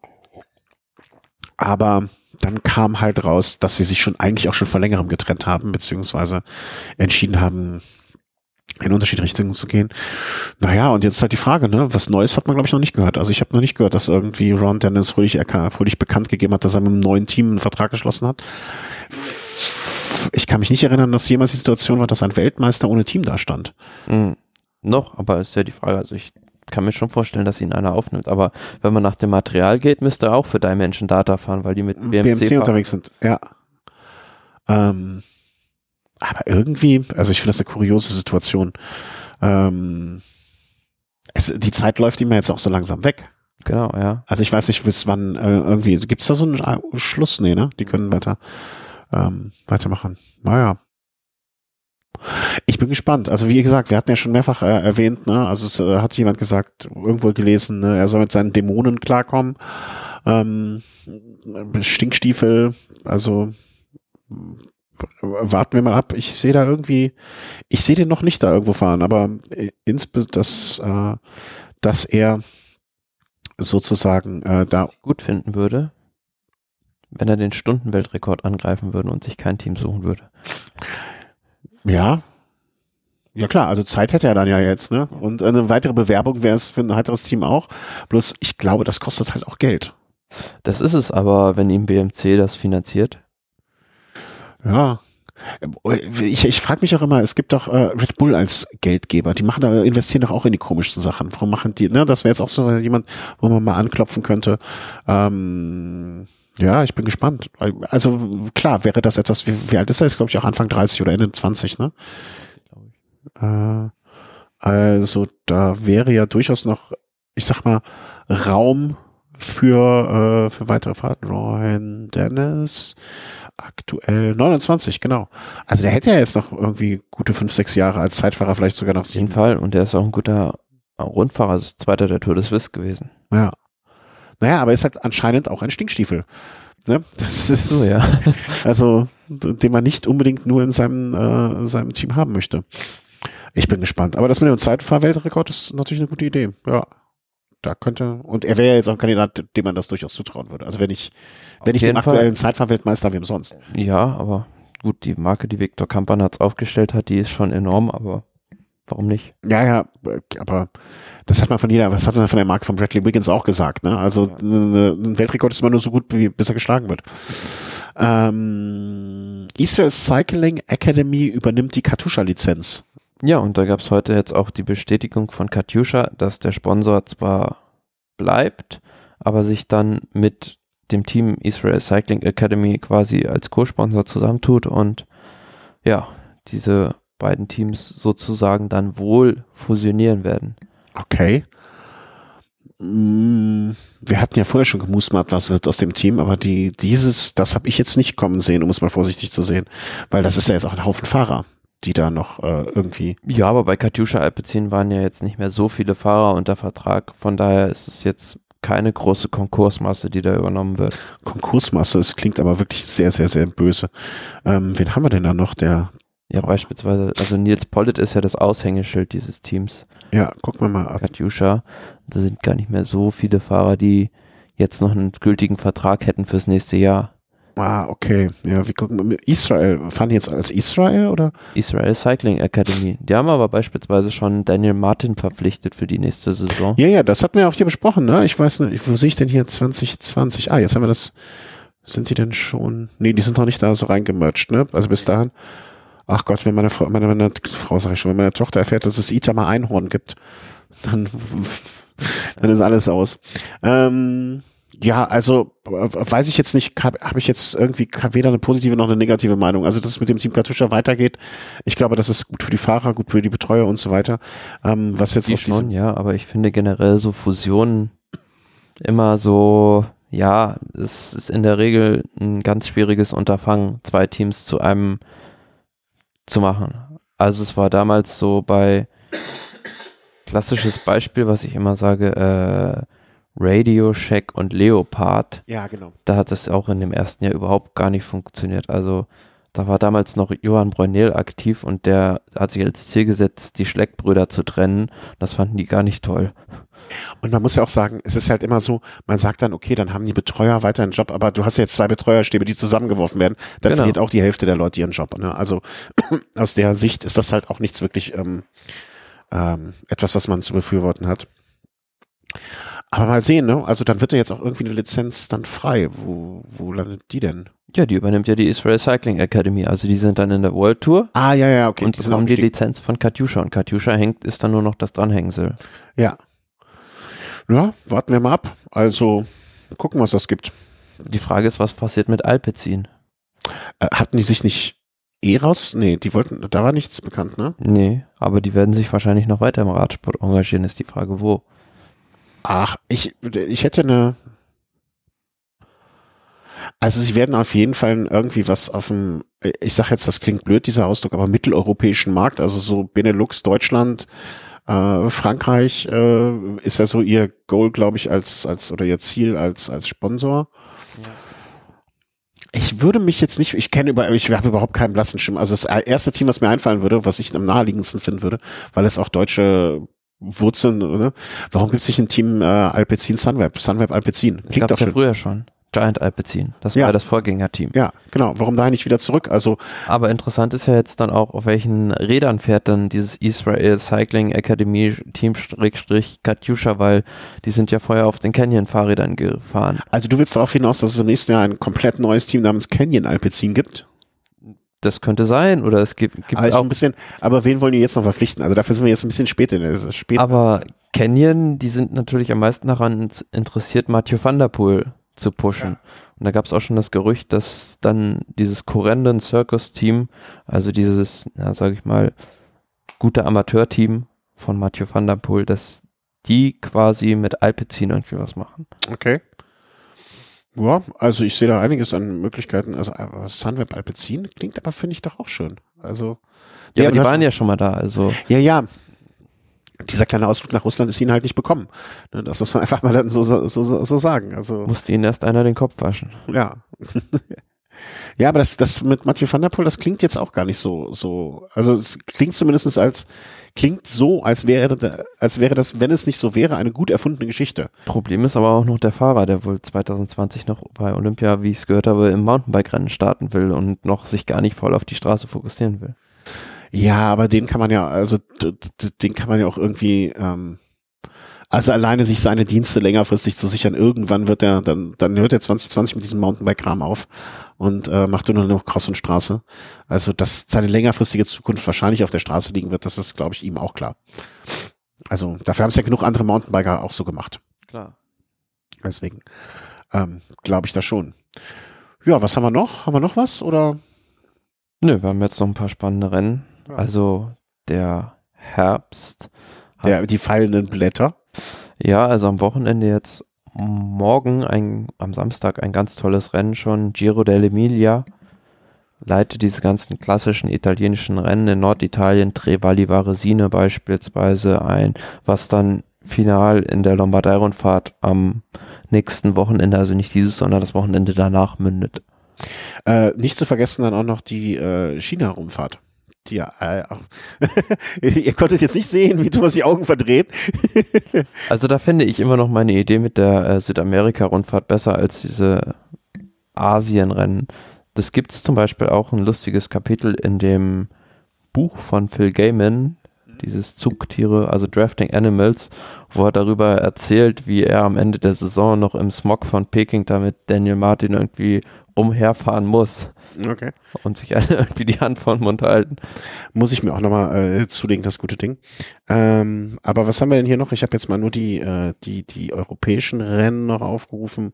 Aber dann kam halt raus, dass sie sich schon eigentlich auch schon vor längerem getrennt haben, beziehungsweise entschieden haben, in unterschiedliche Richtungen zu gehen. Naja, und jetzt ist halt die Frage, ne, was Neues hat man, glaube ich, noch nicht gehört. Also ich habe noch nicht gehört, dass irgendwie Ron Dennis fröhlich, fröhlich bekannt gegeben hat, dass er mit einem neuen Team einen Vertrag geschlossen hat. Ich kann mich nicht erinnern, dass jemals die Situation war, dass ein Weltmeister ohne Team da stand. Mhm. Noch, aber ist ja die Frage, also ich kann mir schon vorstellen, dass ihn einer aufnimmt, aber wenn man nach dem Material geht, müsste er auch für Dimension Data fahren, weil die mit BMC, BMC unterwegs sind, ja. Ähm, aber irgendwie, also ich finde das eine kuriose Situation. Ähm, es, die Zeit läuft ihm ja jetzt auch so langsam weg. Genau, ja. Also ich weiß nicht, bis wann äh, irgendwie, gibt's da so einen Schluss? Nee, ne? Die können weiter ähm, weitermachen. Naja. Ich bin gespannt. Also wie gesagt, wir hatten ja schon mehrfach äh, erwähnt, ne? Also es äh, hat jemand gesagt, irgendwo gelesen, ne? er soll mit seinen Dämonen klarkommen. Ähm, Stinkstiefel, also warten wir mal ab. Ich sehe da irgendwie, ich sehe den noch nicht da irgendwo fahren, aber insbesondere, dass, äh, dass er sozusagen äh, da gut finden würde, wenn er den Stundenweltrekord angreifen würde und sich kein Team suchen würde. Ja. Ja klar, also Zeit hätte er dann ja jetzt, ne? Und eine weitere Bewerbung wäre es für ein weiteres Team auch. Bloß ich glaube, das kostet halt auch Geld. Das ist es aber, wenn ihm BMC das finanziert. Ja. Ich, ich frage mich auch immer, es gibt doch äh, Red Bull als Geldgeber, die machen da, investieren doch auch in die komischsten Sachen. Warum machen die, ne? Das wäre jetzt auch so jemand, wo man mal anklopfen könnte. Ähm, ja, ich bin gespannt. Also klar, wäre das etwas, wie, wie alt ist er? Ist, glaube ich, auch Anfang 30 oder Ende 20, ne? Äh, also da wäre ja durchaus noch, ich sag mal, Raum für, äh, für weitere Fahrten. Ryan Dennis, aktuell 29, genau. Also der hätte ja jetzt noch irgendwie gute fünf, sechs Jahre als Zeitfahrer vielleicht sogar noch. Auf jeden Fall. Und der ist auch ein guter Rundfahrer, ist zweiter der Tour des Swiss gewesen. Ja. Naja, aber ist halt anscheinend auch ein Stinkstiefel. Ne? Das ist so, ja. also, den man nicht unbedingt nur in seinem, äh, seinem Team haben möchte. Ich bin gespannt. Aber das mit dem Zeitfahrweltrekord ist natürlich eine gute Idee. Ja. Da könnte, und er wäre ja jetzt auch ein Kandidat, dem man das durchaus zutrauen würde. Also wenn ich, wenn ich den aktuellen Zeitfahrweltmeister, wem sonst? Ja, aber gut, die Marke, die Viktor Kampanatz aufgestellt hat, die ist schon enorm, aber Warum nicht? Ja, ja, aber das hat man von jeder, was hat man von der Marke von Bradley Wiggins auch gesagt, ne? Also ja. ein Weltrekord ist immer nur so gut, wie bis er geschlagen wird. Ähm, Israel Cycling Academy übernimmt die Katusha-Lizenz. Ja, und da gab es heute jetzt auch die Bestätigung von Katusha, dass der Sponsor zwar bleibt, aber sich dann mit dem Team Israel Cycling Academy quasi als Co-Sponsor zusammentut und ja, diese beiden Teams sozusagen dann wohl fusionieren werden. Okay. Mm, wir hatten ja vorher schon gemustert, was wird aus dem Team, aber die, dieses, das habe ich jetzt nicht kommen sehen, um es mal vorsichtig zu sehen, weil das ist ja jetzt auch ein Haufen Fahrer, die da noch äh, irgendwie. Ja, aber bei Katjuscha Alpecin waren ja jetzt nicht mehr so viele Fahrer unter Vertrag, von daher ist es jetzt keine große Konkursmasse, die da übernommen wird. Konkursmasse, es klingt aber wirklich sehr, sehr, sehr böse. Ähm, wen haben wir denn da noch, der ja, beispielsweise, also Nils Pollitt ist ja das Aushängeschild dieses Teams. Ja, gucken wir mal ab. Katjuscha, da sind gar nicht mehr so viele Fahrer, die jetzt noch einen gültigen Vertrag hätten fürs nächste Jahr. Ah, okay. Ja, wie gucken wir Israel, fahren die jetzt als Israel oder? Israel Cycling Academy. Die haben aber beispielsweise schon Daniel Martin verpflichtet für die nächste Saison. Ja, ja, das hatten wir auch hier besprochen, ne? Ich weiß nicht, wo sehe ich denn hier 2020? Ah, jetzt haben wir das. Sind sie denn schon? Nee, die sind noch nicht da so reingemercht, ne? Also bis dahin. Ach Gott, wenn meine Frau, meine, meine Frau sag ich schon, wenn meine Tochter erfährt, dass es Itamar Einhorn gibt, dann, dann ist alles aus. Ähm, ja, also weiß ich jetzt nicht, habe hab ich jetzt irgendwie weder eine positive noch eine negative Meinung. Also dass es mit dem Team Kartuscha weitergeht, ich glaube, das ist gut für die Fahrer, gut für die Betreuer und so weiter. Ähm, was jetzt die aus schon, ja, aber ich finde generell so Fusionen immer so, ja, es ist in der Regel ein ganz schwieriges Unterfangen, zwei Teams zu einem zu machen. Also es war damals so bei, klassisches Beispiel, was ich immer sage, äh, Radio Shack und Leopard. Ja, genau. Da hat es auch in dem ersten Jahr überhaupt gar nicht funktioniert. Also da war damals noch Johann Bräunel aktiv und der hat sich als Ziel gesetzt, die Schleckbrüder zu trennen. Das fanden die gar nicht toll. Und man muss ja auch sagen, es ist halt immer so, man sagt dann, okay, dann haben die Betreuer weiter einen Job, aber du hast ja jetzt zwei Betreuerstäbe, die zusammengeworfen werden, dann genau. verliert auch die Hälfte der Leute ihren Job. Ne? Also aus der Sicht ist das halt auch nichts wirklich ähm, ähm, etwas, was man zu befürworten hat. Aber mal sehen, ne? Also dann wird ja jetzt auch irgendwie eine Lizenz dann frei. Wo, wo landet die denn? Ja, die übernimmt ja die Israel Cycling Academy. Also die sind dann in der World Tour. Ah, ja, ja, okay. Und die haben die Lizenz von Katjuscha. Und Katjuscha hängt, ist dann nur noch das Dranhängsel. Ja. Ja, warten wir mal ab. Also gucken, was das gibt. Die Frage ist, was passiert mit Alpecin? Äh, hatten die sich nicht eh raus? Nee, die wollten, da war nichts bekannt, ne? Nee, aber die werden sich wahrscheinlich noch weiter im Radsport engagieren, ist die Frage, wo. Ach, ich, ich hätte eine. Also sie werden auf jeden Fall irgendwie was auf dem, ich sag jetzt, das klingt blöd, dieser Ausdruck, aber mitteleuropäischen Markt, also so Benelux, Deutschland, äh, Frankreich äh, ist ja so ihr Goal, glaube ich, als, als oder ihr Ziel als, als Sponsor. Ja. Ich würde mich jetzt nicht, ich kenne über, ich habe überhaupt keinen blassen Schimmer. Also das erste Team, was mir einfallen würde, was ich am naheliegendsten finden würde, weil es auch deutsche Wurzeln, oder? Warum gibt es nicht ein Team äh, Alpecin Sunweb? Sunweb Alpecin. Klingt doch ja früher schon. Giant Alpecin. Das ja. war das Vorgängerteam. Ja, genau. Warum da nicht wieder zurück? Also. Aber interessant ist ja jetzt dann auch, auf welchen Rädern fährt dann dieses Israel Cycling Academy Team Katjuscha, weil die sind ja vorher auf den Canyon Fahrrädern gefahren. Also du willst darauf hinaus, dass es im nächsten Jahr ein komplett neues Team namens Canyon Alpecin gibt? das könnte sein oder es gibt, gibt also auch ein bisschen, aber wen wollen die jetzt noch verpflichten? Also dafür sind wir jetzt ein bisschen spät in es spät. Aber Canyon, die sind natürlich am meisten daran interessiert, Mathieu van der Poel zu pushen. Ja. Und da gab es auch schon das Gerücht, dass dann dieses Corendon Circus Team, also dieses, ja, sag ich mal, gute Amateurteam von Mathieu van der Poel, dass die quasi mit Alpecin irgendwie was machen. Okay. Ja, also ich sehe da einiges an Möglichkeiten. Also Sunweb Alpecin klingt aber, finde ich, doch auch schön. Also. Ja, aber die waren ja schon mal da, also. Ja, ja. Dieser kleine Ausflug nach Russland ist ihnen halt nicht bekommen. Ne, das muss man einfach mal dann so, so, so, so sagen. Also. Musste ihnen erst einer den Kopf waschen. Ja. Ja, aber das, das mit Mathieu van der Poel, das klingt jetzt auch gar nicht so, so, also es klingt zumindest als, klingt so, als wäre, als wäre das, wenn es nicht so wäre, eine gut erfundene Geschichte. Problem ist aber auch noch der Fahrer, der wohl 2020 noch bei Olympia, wie ich es gehört habe, im Mountainbike-Rennen starten will und noch sich gar nicht voll auf die Straße fokussieren will. Ja, aber den kann man ja, also den kann man ja auch irgendwie, ähm, also alleine sich seine Dienste längerfristig zu sichern, irgendwann wird er, dann, dann hört er 2020 mit diesem Mountainbike-Kram auf und äh, macht nur noch Cross und Straße. Also, dass seine längerfristige Zukunft wahrscheinlich auf der Straße liegen wird, das ist, glaube ich, ihm auch klar. Also, dafür haben es ja genug andere Mountainbiker auch so gemacht. Klar. Deswegen ähm, glaube ich das schon. Ja, was haben wir noch? Haben wir noch was oder? Nö, wir haben jetzt noch ein paar spannende Rennen. Ja. Also der Herbst. Der, die fallenden Blätter. Ja, also am Wochenende jetzt morgen, ein, am Samstag, ein ganz tolles Rennen schon. Giro dell'Emilia leitet diese ganzen klassischen italienischen Rennen in Norditalien, Trevali Varesine beispielsweise ein, was dann final in der Lombardei-Rundfahrt am nächsten Wochenende, also nicht dieses, sondern das Wochenende danach mündet. Äh, nicht zu vergessen dann auch noch die äh, China-Rundfahrt die, äh, ihr konntet jetzt nicht sehen, wie Thomas die Augen verdreht. also da finde ich immer noch meine Idee mit der äh, Südamerika-Rundfahrt besser als diese Asienrennen. Das gibt es zum Beispiel auch ein lustiges Kapitel in dem Buch von Phil Gaiman, dieses Zugtiere, also Drafting Animals, wo er darüber erzählt, wie er am Ende der Saison noch im Smog von Peking da mit Daniel Martin irgendwie umherfahren muss. Okay. Und sich irgendwie die Hand vor den Mund halten. Muss ich mir auch nochmal äh, zulegen, das gute Ding. Ähm, aber was haben wir denn hier noch? Ich habe jetzt mal nur die, äh, die, die europäischen Rennen noch aufgerufen.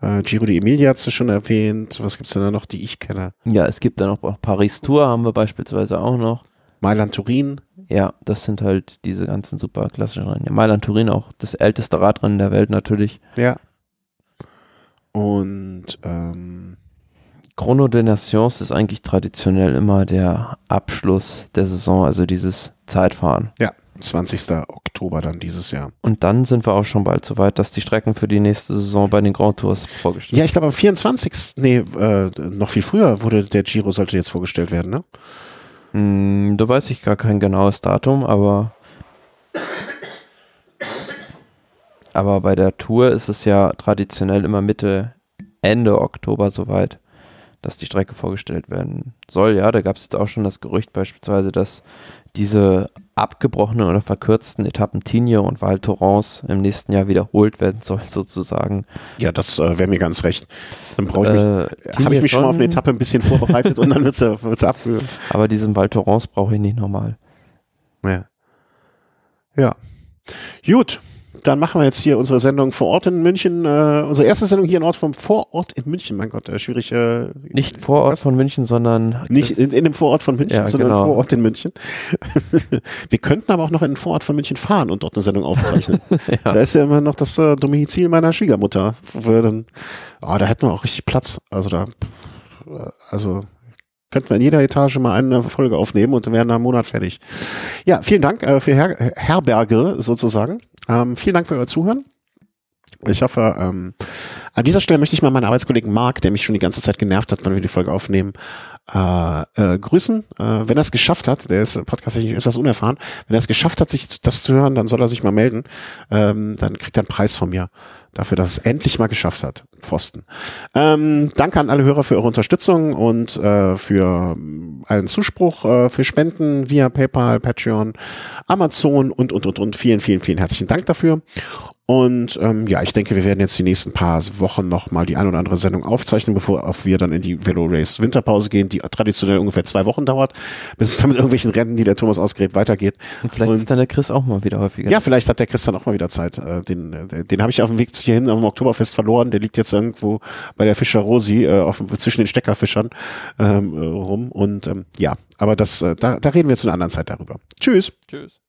Äh, Giro di Emilia hast du schon erwähnt. Was gibt's denn da noch, die ich kenne? Ja, es gibt da noch Paris Tour haben wir beispielsweise auch noch. Mailand Turin. Ja, das sind halt diese ganzen super klassischen Rennen. Ja, Mailand Turin auch das älteste Radrennen der Welt natürlich. Ja. Und ähm, Chrono de Nations ist eigentlich traditionell immer der Abschluss der Saison, also dieses Zeitfahren. Ja, 20. Oktober dann dieses Jahr. Und dann sind wir auch schon bald so weit, dass die Strecken für die nächste Saison bei den Grand Tours vorgestellt werden. Ja, ich glaube am 24. Nee, äh, noch viel früher wurde der Giro sollte jetzt vorgestellt werden, ne? Mm, da weiß ich gar kein genaues Datum, aber aber bei der Tour ist es ja traditionell immer Mitte, Ende Oktober soweit, dass die Strecke vorgestellt werden soll. Ja, da gab es jetzt auch schon das Gerücht beispielsweise, dass diese abgebrochenen oder verkürzten Etappen Tignes und Val Thorens im nächsten Jahr wiederholt werden sollen, sozusagen. Ja, das äh, wäre mir ganz recht. Dann brauche ich mich, äh, habe ich mich schon mal auf eine Etappe ein bisschen vorbereitet und dann wird wird's abführen. Aber diesen Val Thorens brauche ich nicht nochmal. Ja. Ja. Gut dann machen wir jetzt hier unsere Sendung vor Ort in München, äh, unsere erste Sendung hier in Ort vom Vorort in München. Mein Gott, äh, schwierig. Äh, nicht vor Ort von München, sondern nicht in, in dem Vorort von München, ja, sondern genau. vor Ort in München. wir könnten aber auch noch in den Vorort von München fahren und dort eine Sendung aufzeichnen. ja. Da ist ja immer noch das äh, Domizil meiner Schwiegermutter. Dann, oh, da hätten wir auch richtig Platz. Also da, also könnten wir in jeder Etage mal eine Folge aufnehmen und dann wären wir einen Monat fertig. Ja, vielen Dank äh, für Her Herberge sozusagen. Ähm, vielen Dank für euer Zuhören. Ich hoffe, ähm, an dieser Stelle möchte ich mal meinen Arbeitskollegen Marc, der mich schon die ganze Zeit genervt hat, wenn wir die Folge aufnehmen, äh, äh, grüßen. Äh, wenn er es geschafft hat, der ist podcasttechnisch etwas unerfahren, wenn er es geschafft hat, sich das zu hören, dann soll er sich mal melden. Ähm, dann kriegt er einen Preis von mir dafür, dass es endlich mal geschafft hat. Pfosten. Ähm, danke an alle Hörer für eure Unterstützung und äh, für allen Zuspruch, äh, für Spenden via PayPal, Patreon, Amazon und, und, und, und. Vielen, vielen, vielen herzlichen Dank dafür. Und ähm, ja, ich denke, wir werden jetzt die nächsten paar Wochen noch mal die ein oder andere Sendung aufzeichnen, bevor wir dann in die Velo Race Winterpause gehen, die traditionell ungefähr zwei Wochen dauert, bis es dann mit irgendwelchen Rennen, die der Thomas ausgerät, weitergeht. Und vielleicht Und, ist dann der Chris auch mal wieder häufiger. Ja, vielleicht hat der Chris dann auch mal wieder Zeit. Äh, den äh, den habe ich auf dem Weg hierhin am Oktoberfest verloren. Der liegt jetzt irgendwo bei der Fischer Rosi äh, auf, zwischen den Steckerfischern ähm, äh, rum. Und ähm, ja, aber das, äh, da, da reden wir zu einer anderen Zeit darüber. Tschüss. Tschüss.